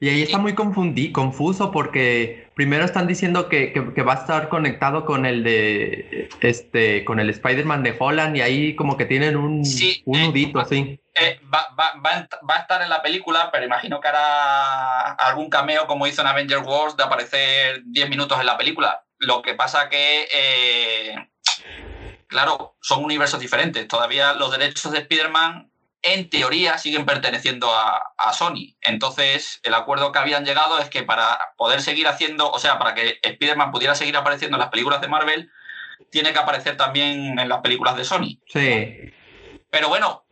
B: Y ahí está muy confuso porque primero están diciendo que, va a estar conectado con el de este con el Spider-Man de Holland y ahí como que tienen un, un eh, nudito así.
E: Eh, va, a estar en la película, pero imagino que hará algún cameo como hizo en Avengers Wars de aparecer 10 minutos en la película. Lo que pasa que, eh, claro, son universos diferentes. Todavía los derechos de Spider-Man, en teoría, siguen perteneciendo a, Sony. Entonces, el acuerdo que habían llegado es que para poder seguir haciendo, o sea, para que Spider-Man pudiera seguir apareciendo en las películas de Marvel, tiene que aparecer también en las películas de Sony.
B: Sí.
E: Pero bueno,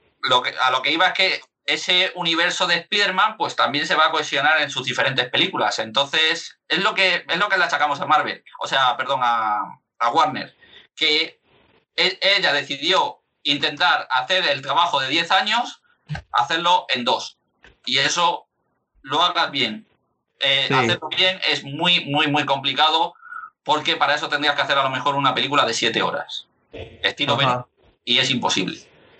E: a lo que iba es que ese universo de Spider-Man pues también se va a cohesionar en sus diferentes películas. Entonces, es lo que, es lo que le achacamos a Marvel, o sea, perdón, a, Warner, que e, ella decidió intentar hacer el trabajo de 10 años, hacerlo en dos. Y eso lo hagas bien. Eh, hacerlo bien es muy, muy, muy complicado porque para eso tendrías que hacer a lo mejor una película de 7 horas. Estilo Venom. Y es imposible.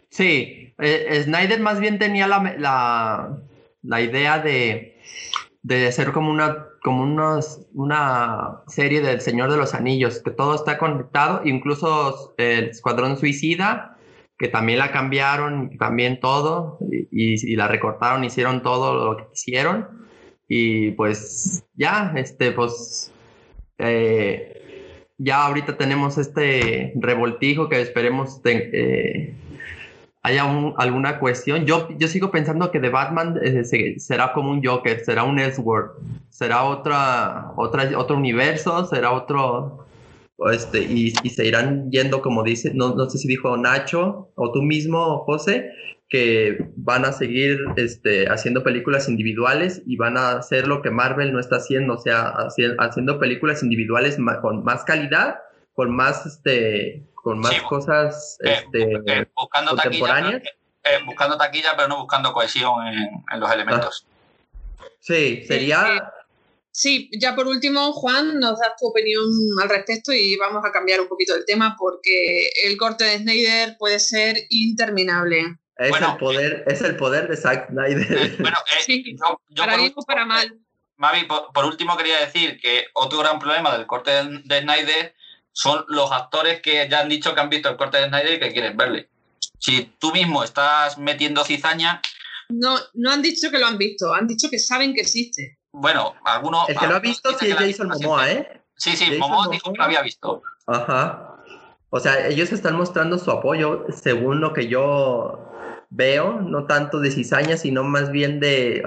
B: Sí, eh, Snyder más bien tenía la, la, idea de, de, hacer como una como unos, una serie del Señor de los Anillos, que todo está conectado, incluso el Escuadrón Suicida, que también la cambiaron, también todo, y, la recortaron, hicieron todo lo que quisieron, y pues ya, este, pues, eh, ya ahorita tenemos este revoltijo que esperemos... Eh, haya alguna cuestión. Yo, yo sigo pensando que The Batman eh, será como un Joker, será un Elseworld, será otra, otra, otro universo, será otro, este, y, y, se irán yendo, como dice, no, no sé si dijo Nacho o tú mismo, José, que van a seguir este, haciendo películas individuales y van a hacer lo que Marvel no está haciendo, o sea, haciendo películas individuales con más calidad, con más, este, con más cosas
E: eh,
B: este,
E: eh, buscando contemporáneas. Taquilla, eh, buscando taquilla, pero no buscando cohesión en, en los elementos.
B: Sí, sería...
A: Sí, ya por último, Juan, nos das tu opinión al respecto y vamos a cambiar un poquito el tema porque el corte de Snyder puede ser interminable.
B: Es, el, poder, es el poder de Zack Snyder.
E: bueno,
A: sí, para bien o para mal.
E: Mavi, por, último quería decir que otro gran problema del corte de, Snyder son los actores que ya han dicho que han visto el corte de Snyder y que quieren verle. Si tú mismo estás metiendo cizaña...
A: No, no han dicho que lo han visto, han dicho que saben que existe.
E: Bueno, algunos...
B: El que lo ha visto sí es Jason Momoa, ¿eh?
E: Sí, sí, Momoa dijo que lo había visto.
B: Ajá. O sea, ellos están mostrando su apoyo según lo que yo veo, no tanto de cizaña, sino más bien de,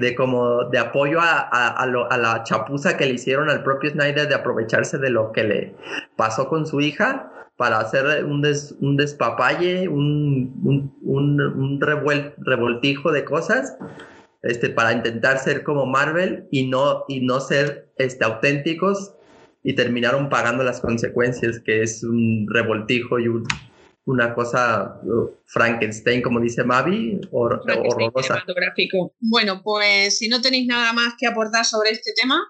B: de como de apoyo a, a, la chapuza que le hicieron al propio Snyder de aprovecharse de lo que le pasó con su hija para hacer un, un despapalle, un, un, revoltijo de cosas, este, para intentar ser como Marvel y no, y no ser este, auténticos y terminaron pagando las consecuencias, que es un revoltijo y un, una cosa uh, Frankenstein, como dice Mavi, o, horrorosa.
A: Bueno, pues si no tenéis nada más que aportar sobre este tema,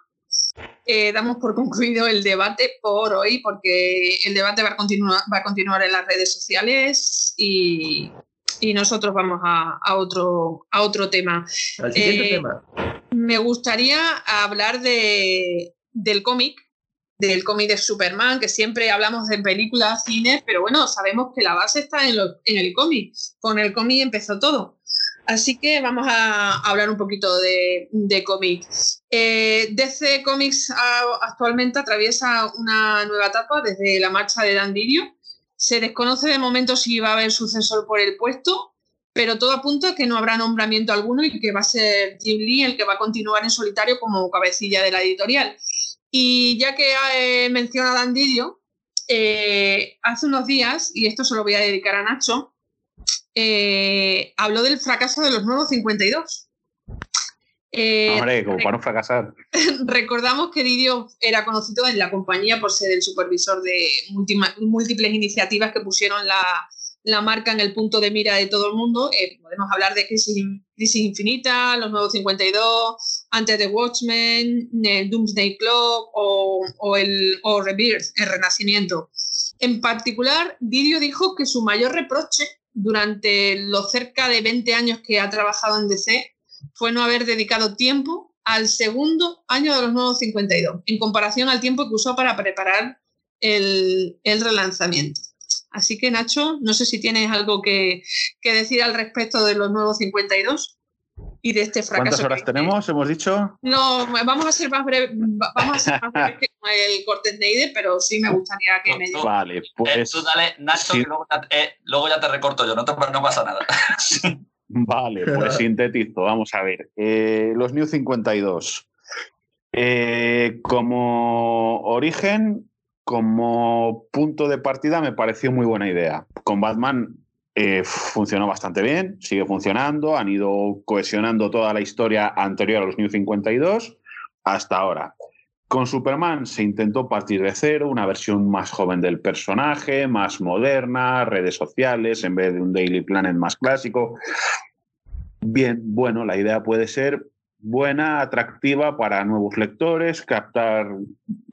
A: eh, damos por concluido el debate por hoy, porque el debate va a continuar, va a continuar en las redes sociales y, nosotros vamos a, otro, a otro tema.
B: Al siguiente eh, tema.
A: Me gustaría hablar de, del cómic del cómic de Superman, que siempre hablamos de películas, cines, pero bueno, sabemos que la base está en, el cómic. Con el cómic empezó todo. Así que vamos a hablar un poquito de, de cómic. Eh, DC Comics actualmente atraviesa una nueva etapa desde la marcha de Dan Didio. Se desconoce de momento si va a haber sucesor por el puesto, pero todo apunta a que no habrá nombramiento alguno y que va a ser Jim Lee el que va a continuar en solitario como cabecilla de la editorial. Y ya que eh, menciona Didio, eh, hace unos días, y esto se lo voy a dedicar a Nacho, eh, habló del fracaso de los nuevos 52.
C: Hombre, como para no fracasar.
A: Recordamos que Didio era conocido en la compañía por ser el supervisor de múltiples iniciativas que pusieron la, la marca en el punto de mira de todo el mundo. Eh, podemos hablar de Crisis, Infinita, Los Nuevos 52, antes de Watchmen, el Doomsday Clock o, el o Rebirth, el Renacimiento. En particular, Didio dijo que su mayor reproche durante los cerca de 20 años que ha trabajado en DC fue no haber dedicado tiempo al segundo año de los Nuevos 52, en comparación al tiempo que usó para preparar el, el relanzamiento. Así que Nacho, no sé si tienes algo que, decir al respecto de los nuevos 52 y de este fracaso.
C: ¿Cuántas horas tenemos? Hemos dicho.
A: No, vamos a ser más breves, vamos a ser más breves que el corte Snyder, pero sí me gustaría que me
C: digas. Vale, pues.
E: Eh, tú dale, Nacho, eh, luego, ya te recorto yo, no, no pasa nada.
C: vale, pues sintetizo, vamos a ver. Eh, los New 52. como origen, como punto de partida me pareció muy buena idea. Con Batman eh, funcionó bastante bien, sigue funcionando, han ido cohesionando toda la historia anterior a los New 52 hasta ahora. Con Superman se intentó partir de cero, una versión más joven del personaje, más moderna, redes sociales en vez de un Daily Planet más clásico. Bien, bueno, la idea puede ser buena, atractiva para nuevos lectores, captar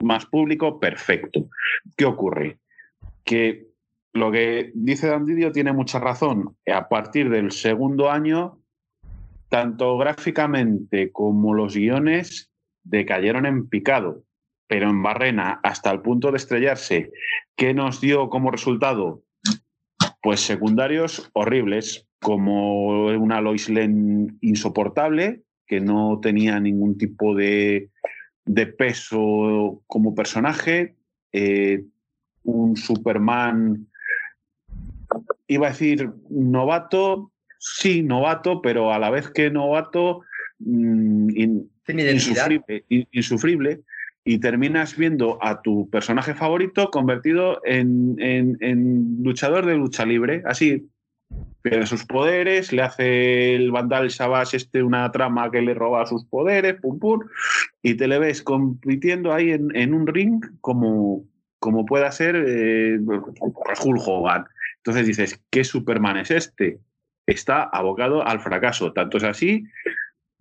C: más público, perfecto. ¿Qué ocurre? Que lo que dice Dandidio tiene mucha razón. A partir del segundo año, tanto gráficamente como los guiones decayeron en picado, pero en barrena hasta el punto de estrellarse. ¿Qué nos dio como resultado? Pues secundarios horribles, como una Lois Lane insoportable, que no tenía ningún tipo de, peso como personaje, eh, un Superman iba a decir novato, sí, novato, pero a la vez que novato, insufrible, insufrible, y terminas viendo a tu personaje favorito convertido en, en luchador de lucha libre, así, pierde sus poderes, le hace el Vandal Savage este una trama que le roba sus poderes, pum pum, y te le ves compitiendo ahí en, un ring como, como pueda ser eh, Hulk Hogan. Entonces dices, ¿qué Superman es este? Está abocado al fracaso. Tanto es así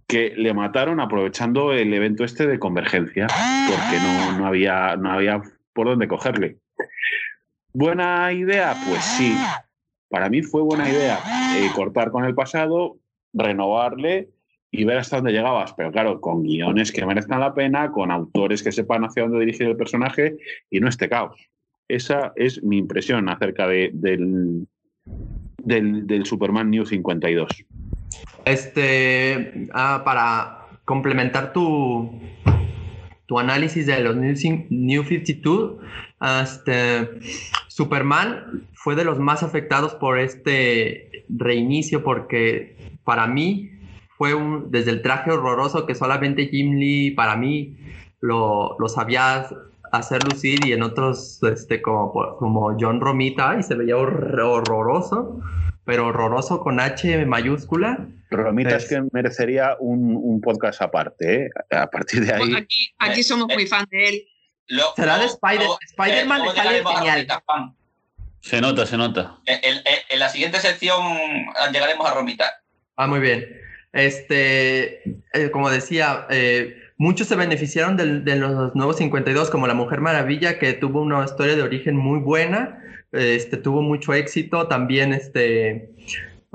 C: que le mataron aprovechando el evento este de convergencia, porque no, no, había, no había por dónde cogerle. ¿Buena idea? Pues sí, para mí fue buena idea eh, cortar con el pasado, renovarle y ver hasta dónde llegabas. Pero claro, con guiones que merezcan la pena, con autores que sepan hacia dónde dirigir el personaje y no este caos. Esa es mi impresión acerca de, del, del, Superman New 52.
B: Este, ah, para complementar tu, tu análisis de los New, New 52, este, Superman fue de los más afectados por este reinicio porque para mí fue un, desde el traje horroroso que solamente Jim Lee para mí lo, sabía hacer lucir y en otros este, como, como John Romita y se veía horroroso pero horroroso con H mayúscula.
C: Romita es, que merecería un, podcast aparte, ¿eh? A partir de ahí.
A: aquí, aquí somos muy fan de él.
B: Será de Spider, Spider-Man genial.
D: Se nota, se nota.
E: En, la siguiente sección llegaremos a Romita.
B: Ah, muy bien. Este, eh, como decía, eh, muchos se beneficiaron de, los nuevos 52, como La Mujer Maravilla, que tuvo una historia de origen muy buena, este, tuvo mucho éxito. También, este,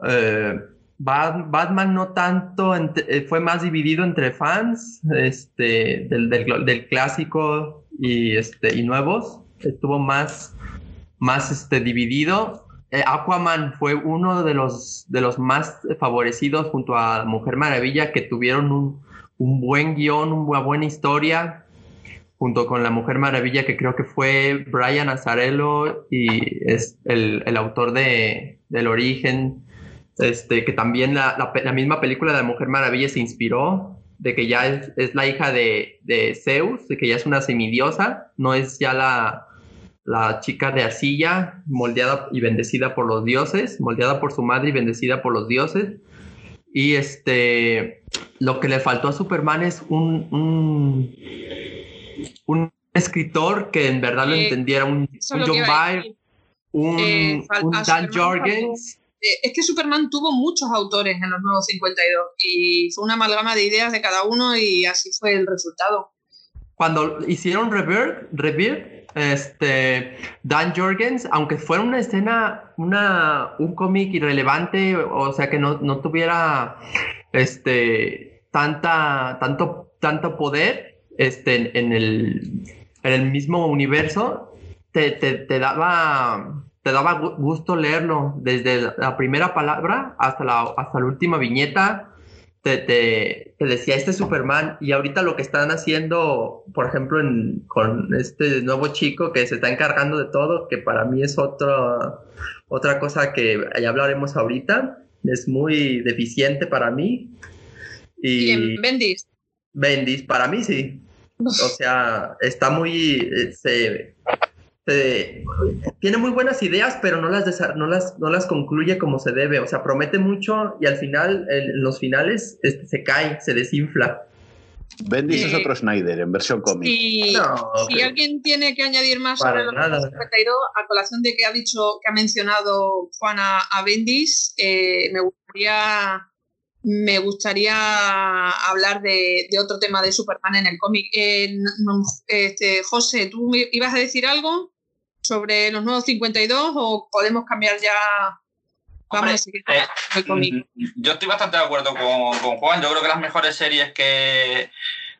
B: eh, Batman no tanto, fue más dividido entre fans este, del, del, clásico y, este, y nuevos. Estuvo más, más este, dividido. Eh, Aquaman fue uno de los, de los más favorecidos junto a Mujer Maravilla que tuvieron un, un buen guion, una buena historia, junto con la Mujer Maravilla que creo que fue Brian Azarello y es el, el autor de, del origen, este, que también la, la, misma película de la Mujer Maravilla se inspiró de que ya es, es la hija de, de, Zeus, de que ya es una semidiosa, no es ya la, la chica de arcilla, moldeada y bendecida por los dioses, moldeada por su madre y bendecida por los dioses. Y este, lo que le faltó a Superman es un, un escritor que en verdad lo entendiera, un, John Byrne, un, eh, un Dan Jorgens.
A: Eh, es que Superman tuvo muchos autores en los nuevos 52 y fue una amalgama de ideas de cada uno y así fue el resultado.
B: Cuando hicieron Rebirth, Rebirth este, Dan Jorgens, aunque fuera una escena, una, un cómic irrelevante, o sea que no, no tuviera este, tanta, tanto, tanto poder este, en, el, en el mismo universo, te, te, te daba te daba gusto leerlo desde la primera palabra hasta la, hasta la última viñeta. Te, te, decía este Superman y ahorita lo que están haciendo, por ejemplo, con este nuevo chico que se está encargando de todo, que para mí es otra otra cosa que ya hablaremos ahorita, es muy deficiente para mí.
A: Y, Bendis.
B: Bendis, para mí sí. O sea, está muy... Eh, este, tiene muy buenas ideas, pero no las, no, las, no las concluye como se debe. O sea, promete mucho y al final, en los finales, este, se cae, se desinfla.
C: Bendis es otro Snyder en versión cómic.
A: Si, alguien tiene que añadir más sobre los 52, a colación de que ha dicho, que ha mencionado Juana a Bendis, eh, me gustaría me gustaría hablar de, otro tema de Superman en el cómic. Eh, este, José, ¿tú ibas a decir algo sobre los nuevos 52 o podemos cambiar ya? Vamos a seguir
E: con eh, el cómic. Mm, yo estoy bastante de acuerdo con, Juan. Yo creo que las mejores series que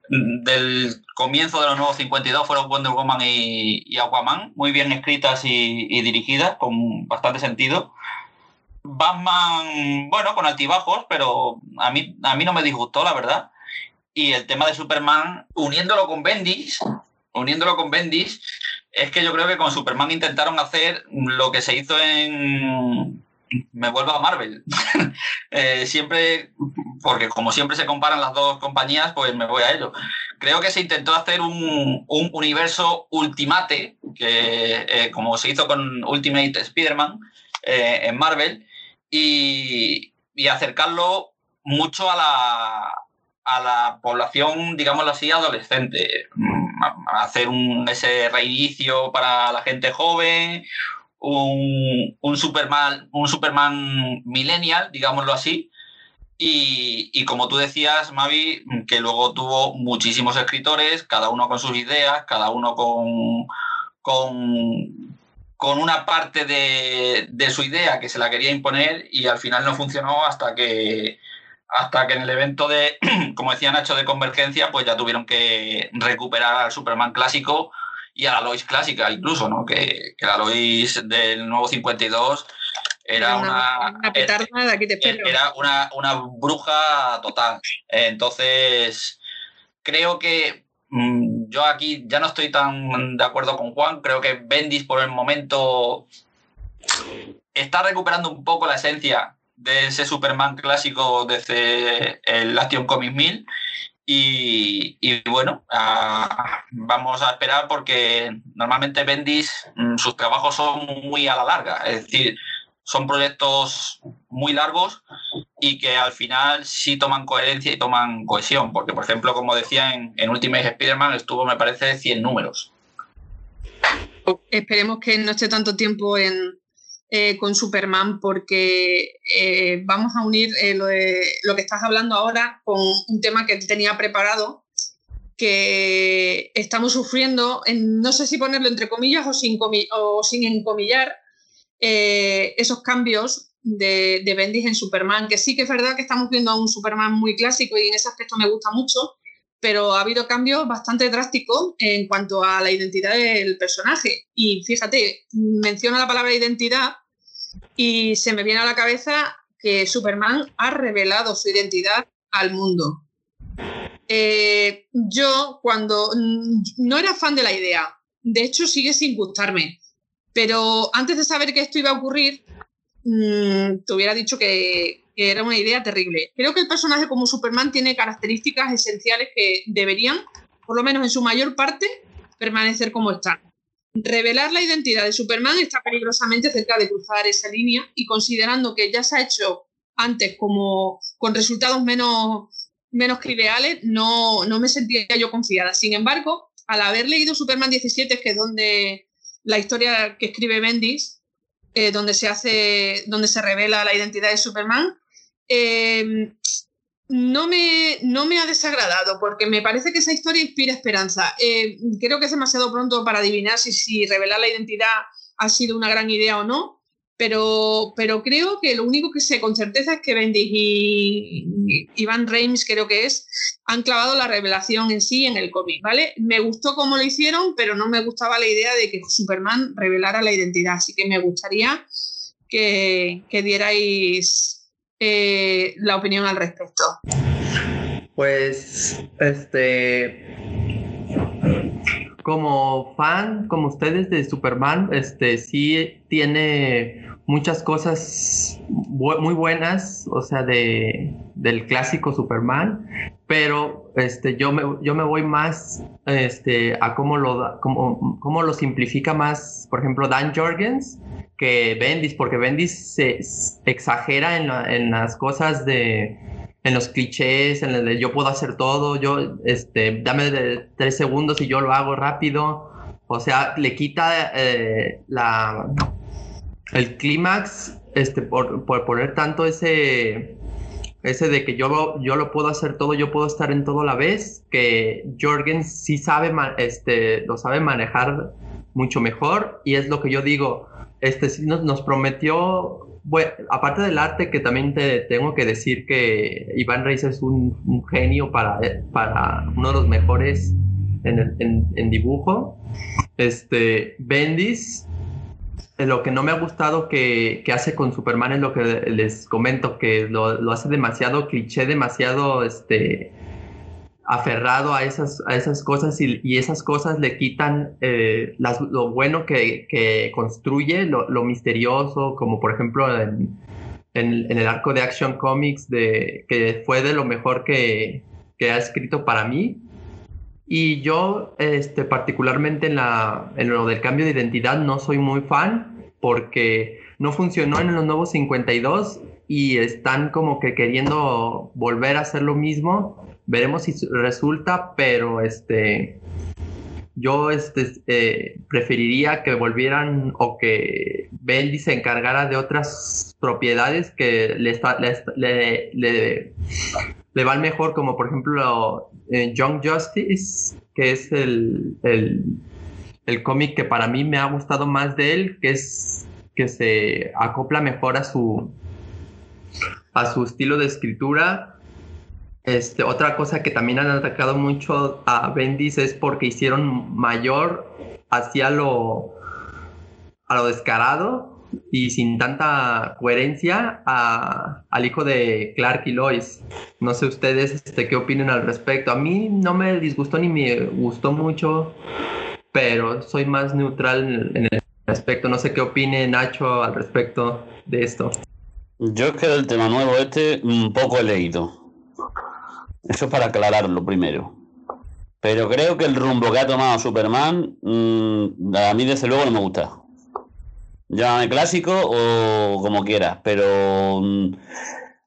E: mm, del comienzo de los nuevos 52 fueron Wonder Woman y, Aquaman, muy bien escritas y, y dirigidas, con bastante sentido. Batman, bueno, con altibajos, pero a mí, a mí no me disgustó, la verdad. Y el tema de Superman, uniéndolo con Bendis, uniéndolo con Bendis, es que yo creo que con Superman intentaron hacer lo que se hizo en, me vuelvo a Marvel. Eh, siempre, porque como siempre se comparan las dos compañías, pues me voy a ello. Creo que se intentó hacer un, universo ultimate, que eh, como se hizo con Ultimate Spider-Man eh, en Marvel, y, y, acercarlo mucho a la, a la población, digámoslo así, adolescente. Mm, hacer un, ese reinicio para la gente joven, un, un, Superman, un Superman millennial, digámoslo así. Y, como tú decías, Mavi, que luego tuvo muchísimos escritores, cada uno con sus ideas, cada uno con, con, con una parte de, de, su idea que se la quería imponer y al final no funcionó hasta que, hasta que en el evento de, como decía Nacho, de convergencia, pues ya tuvieron que recuperar al Superman clásico y a la Lois clásica incluso, ¿no? Que, la Lois del nuevo 52 era una, era una, bruja total. Entonces, creo que yo aquí ya no estoy tan de acuerdo con Juan. Creo que Bendis por el momento está recuperando un poco la esencia de ese Superman clásico desde el Action Comics 1000 y, bueno, vamos a esperar porque normalmente Bendis, mm, sus trabajos son muy a la larga, es decir, son proyectos muy largos y que al final sí toman coherencia y toman cohesión, porque por ejemplo, como decía en, en Ultimate Spider-Man, estuvo, me parece, 100 números.
A: Esperemos que no esté tanto tiempo en, eh, con Superman porque eh, vamos a unir eh, lo, lo, que estás hablando ahora con un tema que tenía preparado, que estamos sufriendo, en, no sé si ponerlo entre comillas o sin, o sin encomillar, esos cambios de, de Bendis en Superman, que sí que es verdad que estamos viendo a un Superman muy clásico y en ese aspecto me gusta mucho, pero ha habido cambios bastante drásticos en cuanto a la identidad del personaje. Y fíjate, menciona la palabra identidad y se me viene a la cabeza que Superman ha revelado su identidad al mundo. Eh, yo cuando no era fan de la idea, de hecho sigue sin gustarme, pero antes de saber que esto iba a ocurrir, mm, te hubiera dicho que, era una idea terrible. Creo que el personaje como Superman tiene características esenciales que deberían, por lo menos en su mayor parte, permanecer como están. Revelar la identidad de Superman está peligrosamente cerca de cruzar esa línea y considerando que ya se ha hecho antes como con resultados menos, menos que ideales, no, no me sentía yo confiada. Sin embargo, al haber leído Superman 17, que es donde la historia que escribe Bendis, eh, donde se hace, donde se revela la identidad de Superman, eh, no me, no me ha desagradado porque me parece que esa historia inspira esperanza. Eh, creo que es demasiado pronto para adivinar si, si revelar la identidad ha sido una gran idea o no, pero, pero creo que lo único que sé con certeza es que Bendis y Iván Reims, creo que es, han clavado la revelación en sí en el cómic, ¿vale? Me gustó cómo lo hicieron, pero no me gustaba la idea de que Superman revelara la identidad, así que me gustaría que, que dierais eh, la opinión al respecto.
B: Pues, este, como fan, como ustedes de Superman, este, sí tiene muchas cosas muy buenas, o sea, de, del clásico Superman, pero este, yo, me, yo me voy más este, a cómo lo, cómo, cómo lo simplifica más, por ejemplo, Dan Jorgens, que Bendis, porque Bendis se exagera en, las cosas de, en los clichés, en el de yo puedo hacer todo, yo, este, dame de tres segundos y yo lo hago rápido. O sea, le quita eh, la, el clímax, este, por, poner tanto ese, ese de que yo yo lo puedo hacer todo, yo puedo estar en todo a la vez, que Jorgen sí sabe, este, lo sabe manejar mucho mejor y es lo que yo digo, este nos, nos prometió, bueno, aparte del arte, que también te tengo que decir que Iván Reis es un, genio para, para uno de los mejores en, en, dibujo. Este, Bendis, lo que no me ha gustado que, que, hace con Superman es lo que les comento, que lo, lo hace demasiado cliché, demasiado, este, aferrado a esas, a esas cosas y, esas cosas le quitan eh, lo bueno que, construye, lo, misterioso, como por ejemplo en, el arco de Action Comics, de, que fue de lo mejor que, ha escrito para mí. Y yo, este, particularmente en, la, en lo del cambio de identidad, no soy muy fan porque no funcionó en los nuevos 52 y están como que queriendo volver a hacer lo mismo. Veremos si resulta, pero este, yo este, eh, preferiría que volvieran o que Bendy se encargara de otras propiedades que le, le, le, van mejor, como por ejemplo eh, Young Justice, que es el, el, el cómic que para mí me ha gustado más de él, que es que se acopla mejor a su a su estilo de escritura este, otra cosa que también han atacado mucho a Bendis es porque hicieron mayor hacia lo, a lo descarado y sin tanta coherencia al hijo de Clark y Lois. No sé ustedes este, qué opinen al respecto. A mí no me disgustó ni me gustó mucho, pero soy más neutral en el aspecto. No sé qué opine Nacho al respecto de esto.
D: Yo es que del tema nuevo este un poco he leído. Eso es para aclararlo primero. Pero creo que el rumbo que ha tomado Superman, mm, a mí desde luego no me gusta. Llámame clásico o como quieras, pero mm,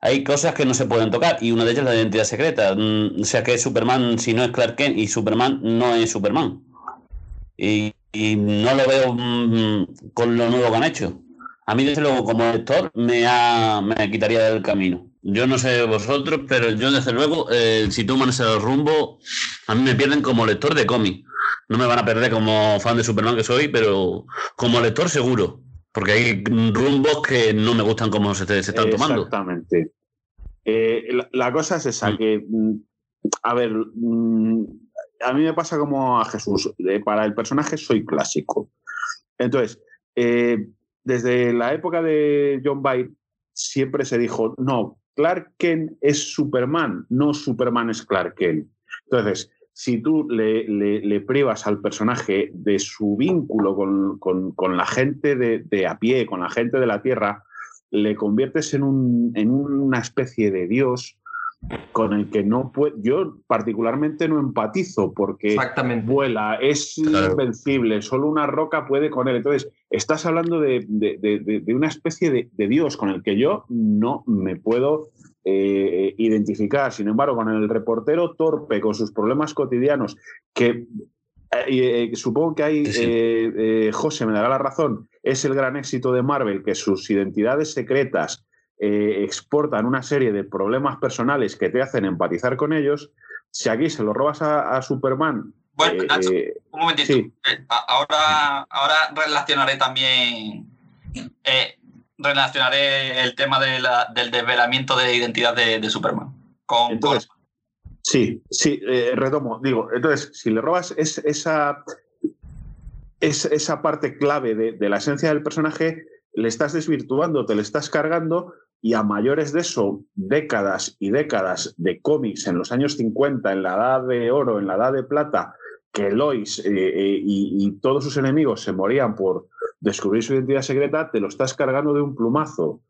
D: hay cosas que no se pueden tocar y una de ellas es la identidad secreta. Mm, o sea que Superman, si no es Clark Kent y Superman no es Superman. Y, no lo veo con lo nuevo que han hecho. A mí, desde luego, como lector, me, me quitaría del camino. Yo no sé vosotros, pero yo desde luego, eh, si toman ese rumbo, a mí me pierden como lector de cómic. No me van a perder como fan de Superman que soy, pero como lector seguro. Porque hay rumbos que no me gustan como se, están tomando.
C: Exactamente. Eh, la, cosa es esa, mm. que, mm, a ver, mm, a mí me pasa como a Jesús. Eh, para el personaje soy clásico. Entonces, desde la época de John Byrne, siempre se dijo, no, Clark Kent es Superman, no Superman es Clark Kent. Entonces, si tú le, privas al personaje de su vínculo con, la gente de, a pie, con la gente de la Tierra, le conviertes en, una especie de Dios con el que no puede, yo particularmente no empatizo porque vuela, es invencible, solo una roca puede con él. Entonces, estás hablando de, una especie de, Dios con el que yo no me puedo eh, identificar. Sin embargo, con el reportero torpe, con sus problemas cotidianos, que eh, eh, supongo que ahí José me dará la razón, es el gran éxito de Marvel, que sus identidades secretas eh, exportan una serie de problemas personales que te hacen empatizar con ellos, si aquí se lo robas a, Superman.
E: Bueno, eh, eh, un momentito. ahora, ahora relacionaré también. relacionaré el tema del desvelamiento de identidad de, Superman con.
C: Entonces, sí, sí, retomo. Digo, entonces, si le robas esa, esa parte clave de, de la esencia del personaje, le estás desvirtuando, te le estás cargando y a mayores de eso, décadas y décadas de cómics en los años 50, en la edad de oro, en la edad de plata, que Lois eh, eh, y, todos sus enemigos se morían por descubrir su identidad secreta, te lo estás cargando de un plumazo.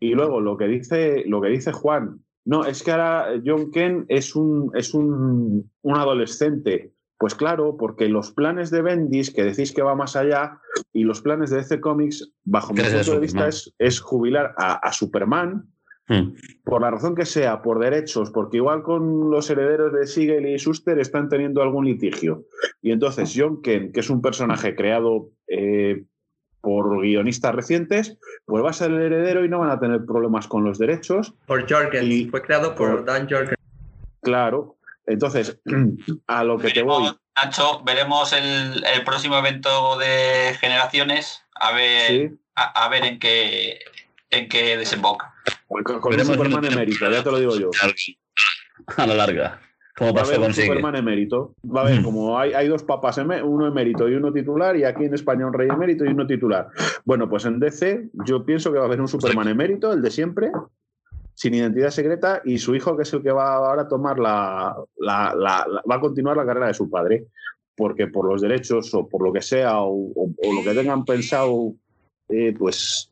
C: Y luego lo que dice, lo que dice Juan, no, es que ahora John Ken es un, es un, un adolescente pues claro, porque los planes de Bendis, que decís que va más allá, y los planes de DC Comics, bajo mi punto de vista, es, jubilar a, Superman, hmm. por la razón que sea, por derechos, porque igual con los herederos de Siegel y Schuster están teniendo algún litigio. Y entonces John Ken, que es un personaje creado eh, por guionistas recientes, pues va a ser el heredero y no van a tener problemas con los derechos.
B: Por Jorgens, fue creado por, Dan Jorgens.
C: Claro, entonces, a lo que te voy.
E: Nacho, veremos el, próximo evento de generaciones a ver, a, ver en qué en qué desemboca.
C: Con, el Superman emérito, ya te lo digo yo.
D: A la larga.
C: ¿Cómo va a haber un Superman emérito. Va a haber, como hay, hay dos papas, uno emérito y uno titular, y aquí en España un rey emérito y uno titular. Bueno, pues en DC yo pienso que va a haber un Superman emérito, el de siempre, sin identidad secreta y su hijo, que es el que va ahora a tomar la, va a continuar la carrera de su padre, porque por los derechos o por lo que sea o, lo que tengan pensado, eh, pues,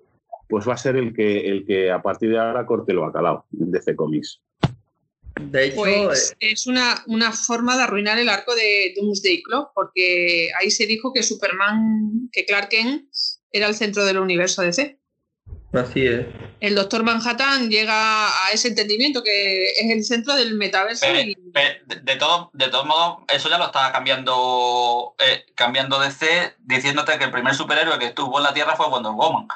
C: pues va a ser el que, el que a partir de ahora corte lo bacalao de DC Comics.
A: De hecho, pues eh, es una, una, forma de arruinar el arco de Doomsday Clock, porque ahí se dijo que Superman, que Clark Kent era el centro del universo DC.
B: Así es.
A: El Doctor Manhattan llega a ese entendimiento que es el centro del metaverso.
E: de, todo, de todos modos, eso ya lo estaba cambiando, eh, cambiando DC, diciéndote que el primer superhéroe que estuvo en la Tierra fue Wonder Woman,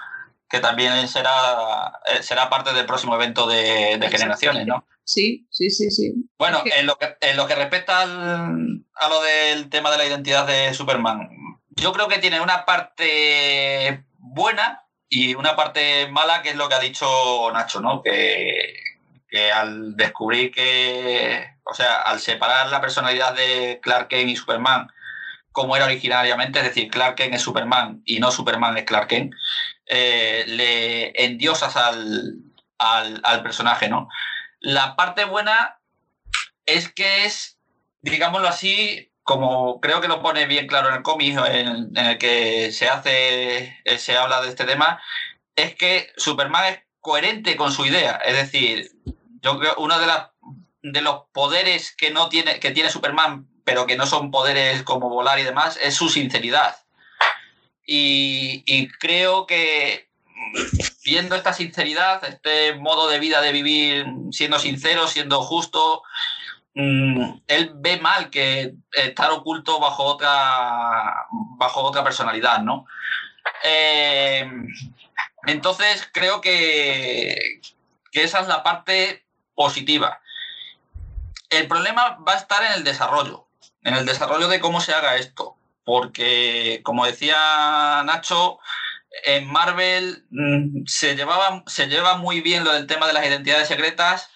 E: que también será, eh, será parte del próximo evento de, generaciones, ¿no?
A: Sí, sí, sí, sí.
E: Bueno, en, lo que, en lo que respecta al, a lo del tema de la identidad de Superman, yo creo que tiene una parte buena y una parte mala, que es lo que ha dicho Nacho, ¿no? Que, al descubrir que, o sea, al separar la personalidad de Clark Kent y Superman como era originariamente, es decir, Clark Kent es Superman y no Superman es Clark Kent, eh, le endiosas al, al, personaje, ¿no? La parte buena es que es, digámoslo así, como creo que lo pone bien claro en el cómic en, el que se hace, eh, se habla de este tema, es que Superman es coherente con su idea. Es decir, yo creo uno de, los poderes que no tiene, que tiene Superman, pero que no son poderes como volar y demás, es su sinceridad. Y creo que viendo esta sinceridad, este modo de vida de vivir siendo sincero, siendo justo, Mm, él ve mal que estar oculto bajo otra, bajo otra personalidad, ¿no? Eh, entonces creo que, que esa es la parte positiva. El problema va a estar en el desarrollo, en el desarrollo de cómo se haga esto, porque como decía Nacho, en Marvel mm, se, llevaba, se lleva muy bien lo del tema de las identidades secretas,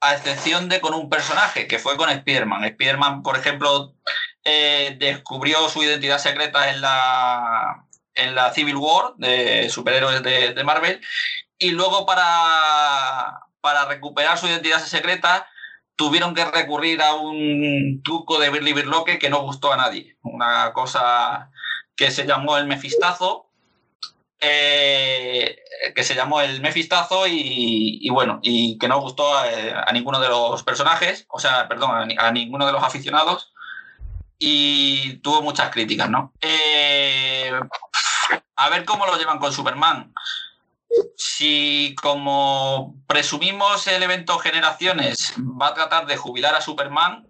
E: a excepción de con un personaje, que fue con Spider-Man. Spider-Man, por ejemplo, eh, descubrió su identidad secreta en la, en la Civil War de superhéroes de, Marvel y luego para, para recuperar su identidad secreta tuvieron que recurrir a un truco de Billy Birloque que no gustó a nadie. Una cosa que se llamó el mefistazo, eh, que se llamó el Mefistazo y, bueno, y que no gustó a, ninguno de los personajes, o sea, perdón, a, ninguno de los aficionados y tuvo muchas críticas, ¿no? Eh, a ver cómo lo llevan con Superman. Si como presumimos el evento Generaciones va a tratar de jubilar a Superman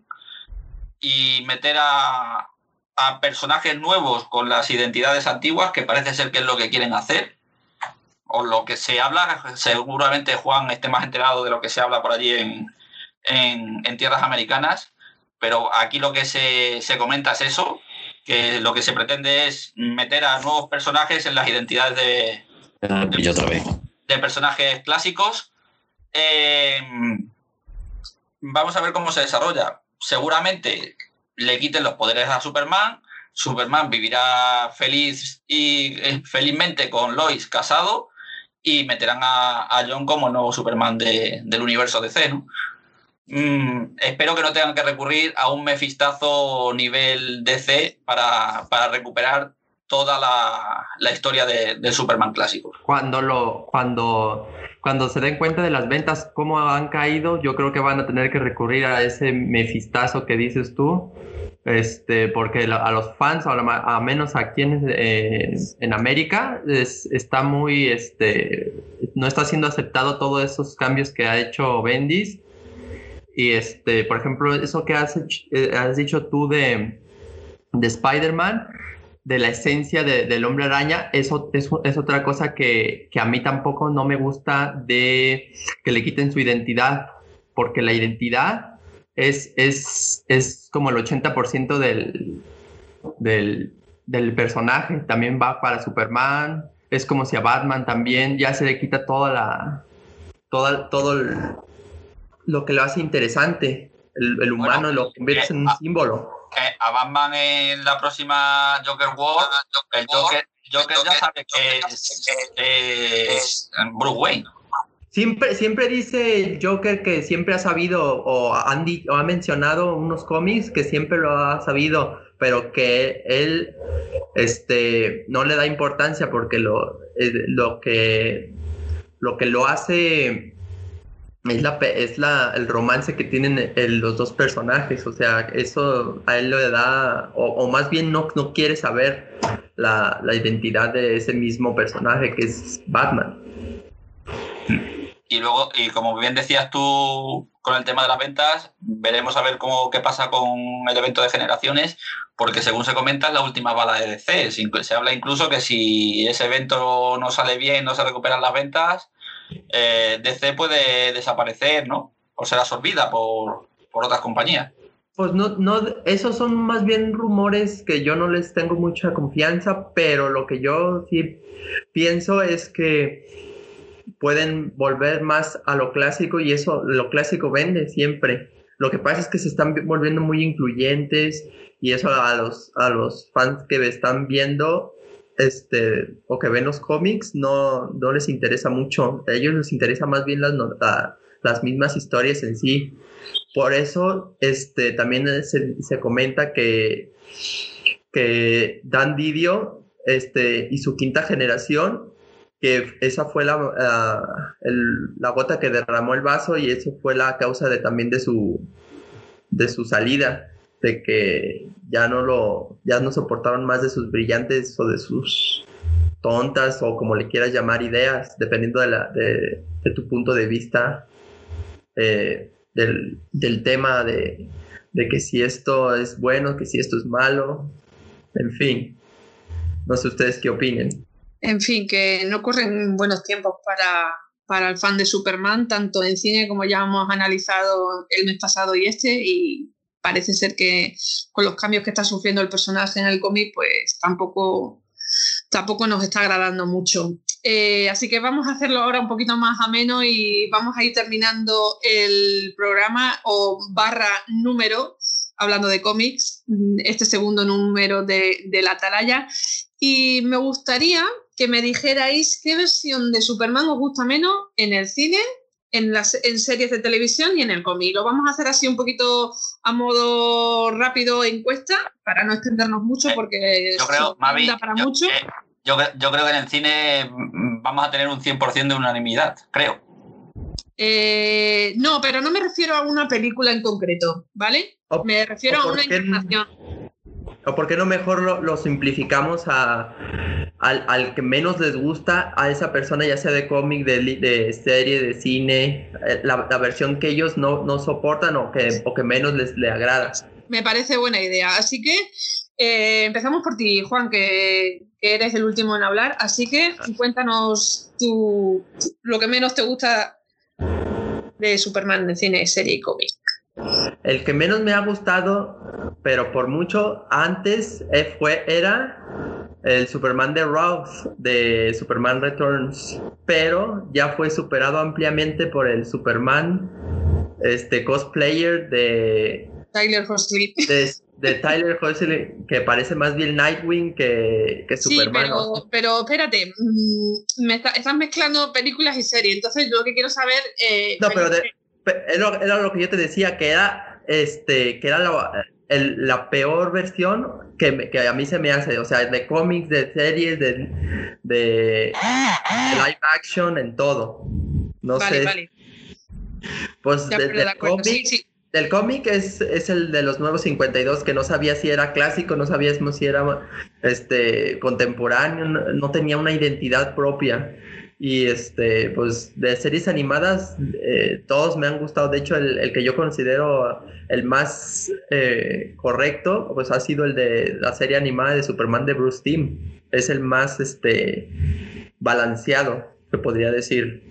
E: y meter a, a personajes nuevos con las identidades antiguas, que parece ser que es lo que quieren hacer, o lo que se habla, seguramente Juan esté más enterado de lo que se habla por allí en, en, tierras americanas, pero aquí lo que se, se, comenta es eso, que lo que se pretende es meter a nuevos personajes en las identidades de, de, personajes clásicos. Eh, vamos a ver cómo se desarrolla. Seguramente le quiten los poderes a Superman, Superman vivirá feliz y eh, felizmente con Lois casado y meterán a, John como nuevo Superman del universo DC, ¿no? Mm, espero que no tengan que recurrir a un mefistazo nivel DC para, recuperar toda la, historia del Superman clásico.
B: Cuando, lo, cuando, cuando se den cuenta de las ventas, cómo han caído, yo creo que van a tener que recurrir a ese mefistazo que dices tú este, porque a los fans, a, menos aquí en, eh, en América, está muy, este, no está siendo aceptado todos esos cambios que ha hecho Bendis. Y, este, por ejemplo, eso que has, eh, has dicho tú de, de Spider-Man, de la esencia del hombre araña, eso es, otra cosa que, que, a mí tampoco no me gusta de que le quiten su identidad, porque la identidad es, es, es como el 80% del, del, del, personaje. También va para Superman. Es como si a Batman también ya se le quita toda la. Toda, todo lo que lo hace interesante. El, humano lo convierte en un símbolo.
E: a Batman en la próxima Joker War, el Joker, Joker ya sabe que es, es Bruce Wayne.
B: Siempre, siempre dice Joker que siempre ha sabido o, o ha mencionado unos cómics que siempre lo ha sabido, pero que él este, no le da importancia porque lo, eh, lo, que, lo que lo hace es, la, es la, el romance que tienen los dos personajes, o sea, eso a él le da, o, más bien no, no quiere saber la, la identidad de ese mismo personaje que es Batman.
E: Y luego, y como bien decías tú con el tema de las ventas, veremos a ver cómo qué pasa con el evento de generaciones, porque según se comenta es la última bala de DC. Se habla incluso que si ese evento no sale bien, no se recuperan las ventas, eh, DC puede desaparecer, ¿no? O ser absorbida por, por otras compañías.
B: Pues no, no, esos son más bien rumores que yo no les tengo mucha confianza, pero lo que yo sí pienso es que pueden volver más a lo clásico y eso, lo clásico vende siempre. Lo que pasa es que se están volviendo muy incluyentes y eso a los, a los fans que están viendo este, o que ven los cómics no, no les interesa mucho. A ellos les interesa más bien las, las mismas historias en sí. Por eso este, también se, se comenta que, que Dan Didio este, y su quinta generación que esa fue la, la gota que derramó el vaso y eso fue la causa de también de su, de su salida, de que ya no lo, ya no soportaron más de sus brillantes o de sus tontas o como le quieras llamar ideas, dependiendo de, la, de, tu punto de vista eh, del, del, tema de, de que si esto es bueno, que si esto es malo, en fin. No sé ustedes qué opinen.
A: En fin, que no corren buenos tiempos para, para el fan de Superman, tanto en cine como ya hemos analizado el mes pasado y este, y parece ser que con los cambios que está sufriendo el personaje en el cómic, pues tampoco, tampoco nos está agradando mucho. Eh, así que vamos a hacerlo ahora un poquito más ameno y vamos a ir terminando el programa o barra número, hablando de cómics, este segundo número de, de la atalaya. Y me gustaría que me dijerais qué versión de Superman os gusta menos en el cine, en, las, en series de televisión y en el cómic. Lo vamos a hacer así un poquito a modo rápido encuesta para no extendernos mucho porque
E: yo creo, para mucho. yo, creo que en el cine vamos a tener un 100% de unanimidad, creo.
A: Eh, no, pero no me refiero a una película en concreto, ¿vale? me refiero a una información.
B: ¿O por qué no mejor lo, simplificamos a, al, que menos les gusta a esa persona, ya sea de cómic, de, serie, de cine, eh, la, versión que ellos no, no soportan o que, menos les le agrada?
A: Me parece buena idea. Así que eh, empezamos por ti, Juan, que, eres el último en hablar. Así que cuéntanos tu, lo que menos te gusta de Superman de cine, serie y cómic.
B: El que menos me ha gustado, pero por mucho antes, eh, fue, era el Superman de Roth de Superman Returns, pero ya fue superado ampliamente por el Superman este cosplayer de
A: Tyler Hosley.
B: De, Tyler Hosley, que parece más bien Nightwing que, que Superman.
A: Sí, pero, pero espérate, mm, me estás mezclando películas y series, entonces yo lo que quiero saber...
B: Eh, no, pero de, era, lo que yo te decía, que era, este, que era la, peor versión que, que, a mí se me hace, o sea, de cómics, de series, de, de, live action, en todo. No sé. Vale. Pues del cómic es, es el de los nuevos 52, que no sabía si era clásico, no sabíamos si era este, contemporáneo, no tenía una identidad propia. Y este, pues de series animadas, eh, todos me han gustado. De hecho, el, que yo considero el más eh, correcto, pues ha sido el de la serie animada de Superman de Bruce Timm. Es el más este, balanceado, se podría decir.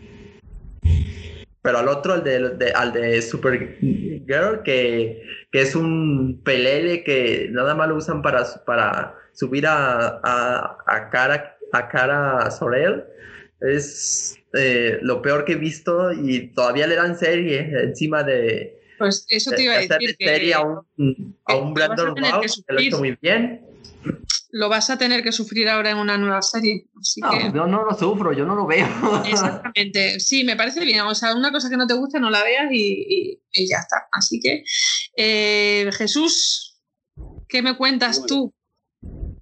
B: Pero al otro, al de, al de Supergirl, que, que es un pelele que nada más lo usan para, para subir a, a, a cara a cara Sorel es eh, lo peor que he visto y todavía le dan serie encima de.
A: Pues eso te iba a decir.
B: serie a un, a un Brandon Routh que lo hizo muy bien.
A: lo vas a tener que sufrir ahora en una nueva serie.
F: no, yo no lo sufro, yo no lo veo.
A: Exactamente, sí, me parece bien. O sea, una cosa que no te guste, no la veas y, ya está. Así que, eh, Jesús, ¿qué me cuentas tú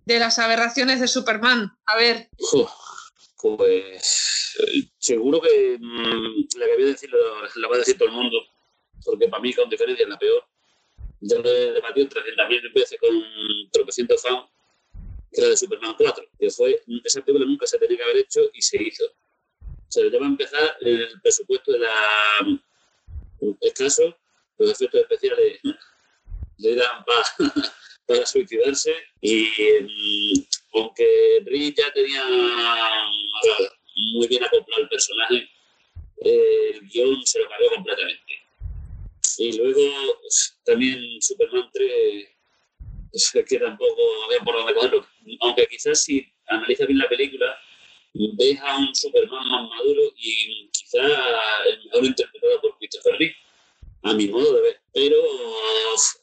A: de las aberraciones de Superman? A ver.
G: Pues seguro que mm, la que voy a decir la va a decir todo el mundo, porque para mí con diferencia es la peor. Ya lo he debatido 300.000 veces con tropecientos fans que era de Superman 4, que fue, esa película nunca se tenía que haber hecho y se hizo. O sea, ya va a empezar el presupuesto de la escaso, los efectos especiales le dan para, suicidarse y aunque Rick ya tenía muy bien acoplado el personaje, el guion se lo cambió completamente. Y luego también Superman 3 que tampoco veo por dónde cogerlo. Aunque quizás si analizas bien la película, ves a un Superman más maduro y quizá el mejor interpretado por Christopher Reeve, a mi modo de ver. Pero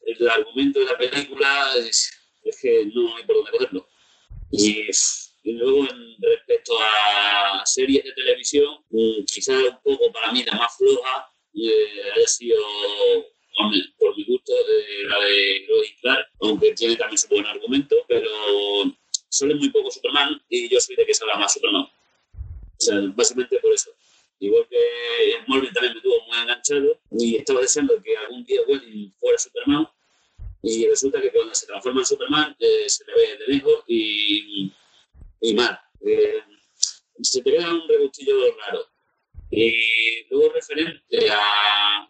G: el argumento de la película es, que no hay por dónde cogerlo. Y, luego, en, respecto a series de televisión, mm, quizás un poco para mí la más floja eh, haya sido por mi gusto, la de Lois Clark, aunque tiene también su buen argumento, pero suele muy poco Superman y yo soy de que salga más Superman. O sea, básicamente por eso. Igual que Smallville también me tuvo muy enganchado y estaba deseando que algún día Welling fuera Superman y resulta que cuando se transforma en Superman eh, se le ve de lejos y, y mal. Eh, se te queda un regustillo raro. Y luego referente a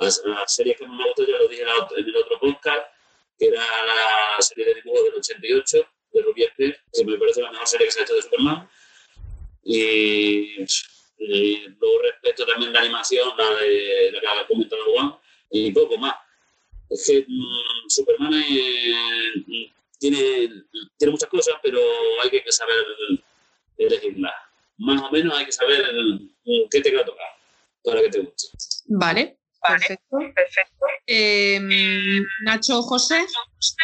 G: la, serie que me gustó, ya lo dije en el otro podcast, que era la serie de dibujos del 88 de Ruby Spears, que me parece la mejor serie que se ha hecho de Superman. Y, luego respecto también de animación, la de la que ha comentado Juan, y poco más. Es que mm, Superman tiene, tiene muchas cosas, pero hay que saber elegirlas. Más o menos hay que saber qué te va a tocar para que te guste.
A: Vale. Perfecto. perfecto. Em, Nacho José.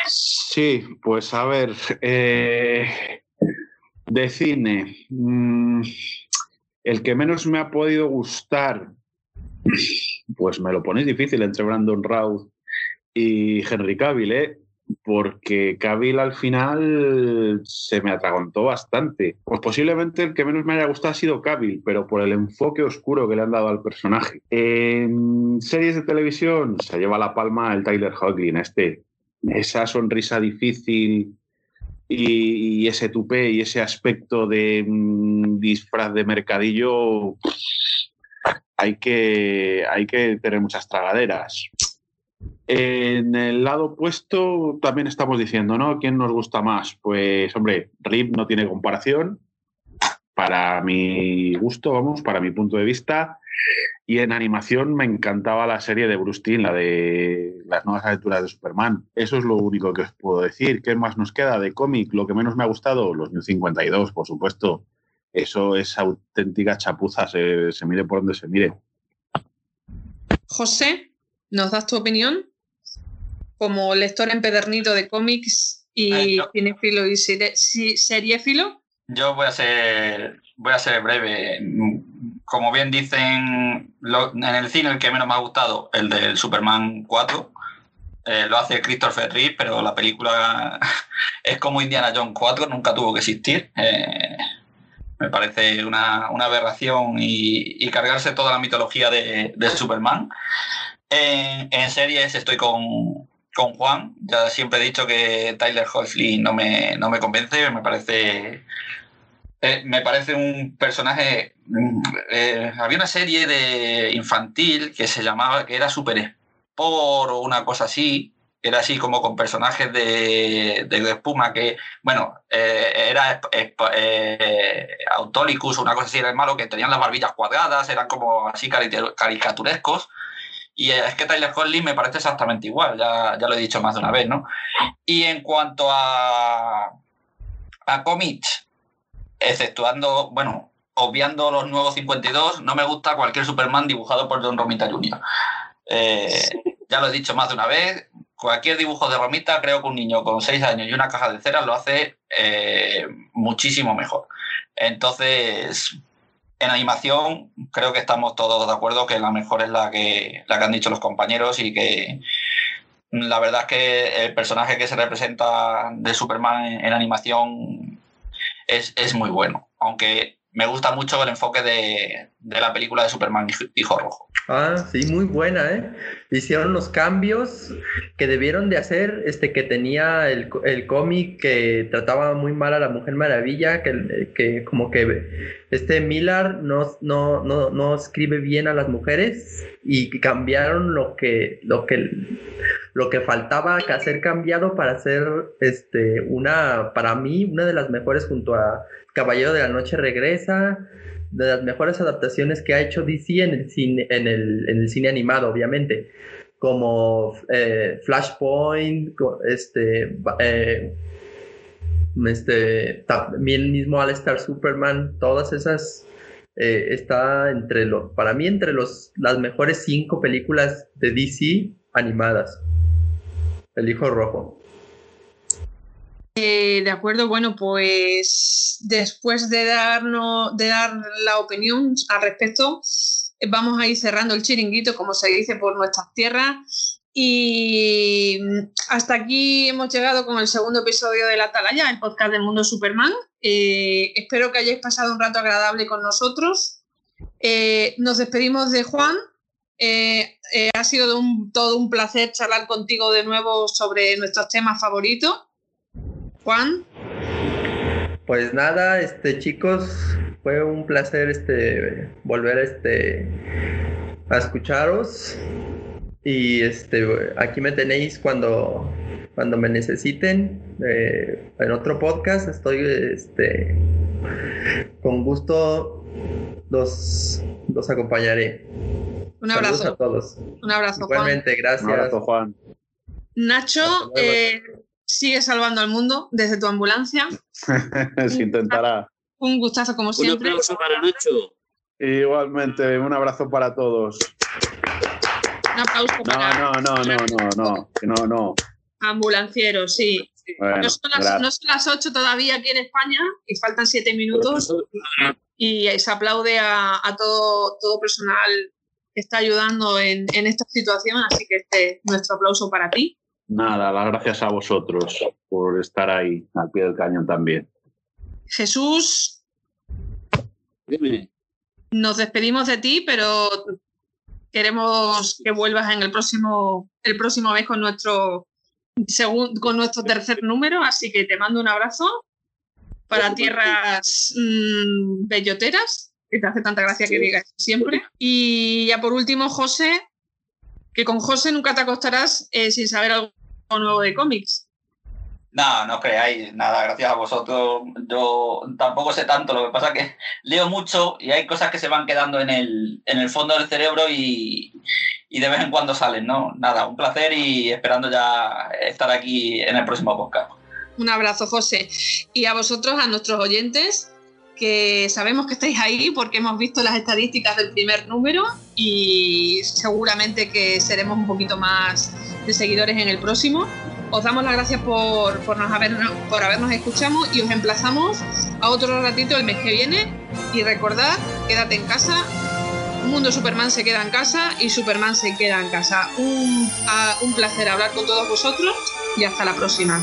C: Sí, pues a ver, eh, de cine, mm, el que menos me ha podido gustar, pues me lo ponéis difícil entre Brandon Routh y Henry Cavill, ¿eh? porque Cavill al final se me atragantó bastante. Pues posiblemente el que menos me haya gustado ha sido Cavill, pero por el enfoque oscuro que le han dado al personaje. En series de televisión se lleva la palma el Tyler Hoechlin, este. Esa sonrisa difícil y, ese tupé y ese aspecto de mm, disfraz de mercadillo hay que, hay que tener muchas tragaderas. En el lado opuesto también estamos diciendo, ¿no? ¿Quién nos gusta más? Pues, hombre, Rip no tiene comparación. Para mi gusto, vamos, para mi punto de vista. Y en animación me encantaba la serie de Bruce Timm, la de las nuevas aventuras de Superman. Eso es lo único que os puedo decir. ¿Qué más nos queda de cómic? Lo que menos me ha gustado, los New 52, por supuesto. Eso es auténtica chapuza, se, se mire por donde se mire.
A: José, ¿nos das tu opinión? como lector empedernido de cómics y cinefilo y seriéfilo?
E: Yo voy a ser voy a ser breve. Como bien dicen, en el cine el que menos me ha gustado, el del Superman 4, eh, lo hace Christopher Reeve, pero la película es como Indiana Jones 4, nunca tuvo que existir. Eh, me parece una, aberración y, cargarse toda la mitología de, Superman. en series estoy con, con Juan. Ya siempre he dicho que Tyler Hoechlin no me, no me convence, me parece. Eh, me parece un personaje. Mm, eh, había una serie de infantil que se llamaba, que era Super Sport o una cosa así, era así como con personajes de, de espuma que, bueno, eh, era Autolicus o una cosa así, era el malo, que tenían las barbillas cuadradas, eran como así caricaturescos. Y es que Tyler Conley me parece exactamente igual, ya, ya lo he dicho más de una vez, ¿no? Y en cuanto a, a cómics, exceptuando, bueno, obviando los nuevos 52, no me gusta cualquier Superman dibujado por John Romita Jr. Eh, ya lo he dicho más de una vez, cualquier dibujo de Romita, creo que un niño con 6 años y una caja de cera lo hace eh, muchísimo mejor. Entonces, en animación, creo que estamos todos de acuerdo que la mejor es la que, la que han dicho los compañeros y que la verdad es que el personaje que se representa de Superman en, en animación es, es, muy bueno. Aunque me gusta mucho el enfoque de, de la película de Superman Hijo Rojo.
B: Ah, sí, muy buena, ¿eh? Hicieron los cambios que debieron de hacer, este que tenía el, el cómic que trataba muy mal a la Mujer Maravilla, que, que como que este Miller no, no, no, no escribe bien a las mujeres y cambiaron lo que, lo que, lo que faltaba que hacer cambiado para hacer este, una, para mí, una de las mejores junto a Caballero de la Noche Regresa, de las mejores adaptaciones que ha hecho DC en el cine, en el, cine animado, obviamente, como eh, Flashpoint, este, eh, este, también mismo All-Star Superman, todas esas eh, está entre los, para mí entre los, las mejores cinco películas de DC animadas. El Hijo Rojo.
A: Eh, de acuerdo, bueno, pues después de, darnos, de dar la opinión al respecto, eh, vamos a ir cerrando el chiringuito, como se dice, por nuestras tierras. Y hasta aquí hemos llegado con el segundo episodio de La Atalaya, el podcast del mundo Superman. Eh, espero que hayáis pasado un rato agradable con nosotros. Nos despedimos de Juan. Ha sido todo un placer charlar contigo de nuevo sobre nuestros temas favoritos. Juan.
B: Pues nada, este chicos, fue un placer este volver este a escucharos. Y este aquí me tenéis cuando cuando me necesiten eh, en otro podcast. Estoy este con gusto los los acompañaré.
A: Un abrazo.
B: Saludos a todos.
A: Un abrazo
B: igualmente
A: Juan.
B: gracias.
C: Un abrazo, Juan.
A: Nacho eh, sigue salvando al mundo desde tu ambulancia
C: Se intentará.
A: un gustazo como
G: Un
A: siempre
G: aplauso para Nacho.
C: Igualmente, un abrazo para todos.
A: un aplauso
C: No,
A: para
C: no, no, no, no, no, no, no.
A: ambulanciero sí
C: Bueno,
A: no, son las, no son las 8 todavía aquí en España y faltan 7 minutos y se aplaude a, a todo, todo personal que está ayudando en, en esta situación, así que este es nuestro aplauso para ti.
C: Nada, las gracias a vosotros por estar ahí al pie del cañón también.
A: Jesús,
G: Dime.
A: nos despedimos de ti, pero queremos que vuelvas en el próximo, el próximo mes con nuestro, segun- con nuestro tercer número, así que te mando un abrazo para tierras mm, belloteras, que te hace tanta gracia que digas siempre. Y ya por último, José, que con José nunca te acostarás eh, sin saber algo nuevo de cómics.
E: No, no creáis, nada, gracias a vosotros. Yo tampoco sé tanto, lo que pasa es que leo mucho y hay cosas que se van quedando en el, en el fondo del cerebro y, y de vez en cuando salen, ¿no? Nada, un placer y esperando ya estar aquí en el próximo podcast.
A: Un abrazo, José. Y a vosotros, a nuestros oyentes, que sabemos que estáis ahí porque hemos visto las estadísticas del primer número y seguramente que seremos un poquito más de seguidores en el próximo. Os damos las gracias por, por, habernos, por habernos escuchado y os emplazamos a otro ratito el mes que viene. Y recordad, quédate en casa. Mundo Superman se queda en casa y Superman se queda en casa. Un, a- un placer hablar con todos vosotros y hasta la próxima.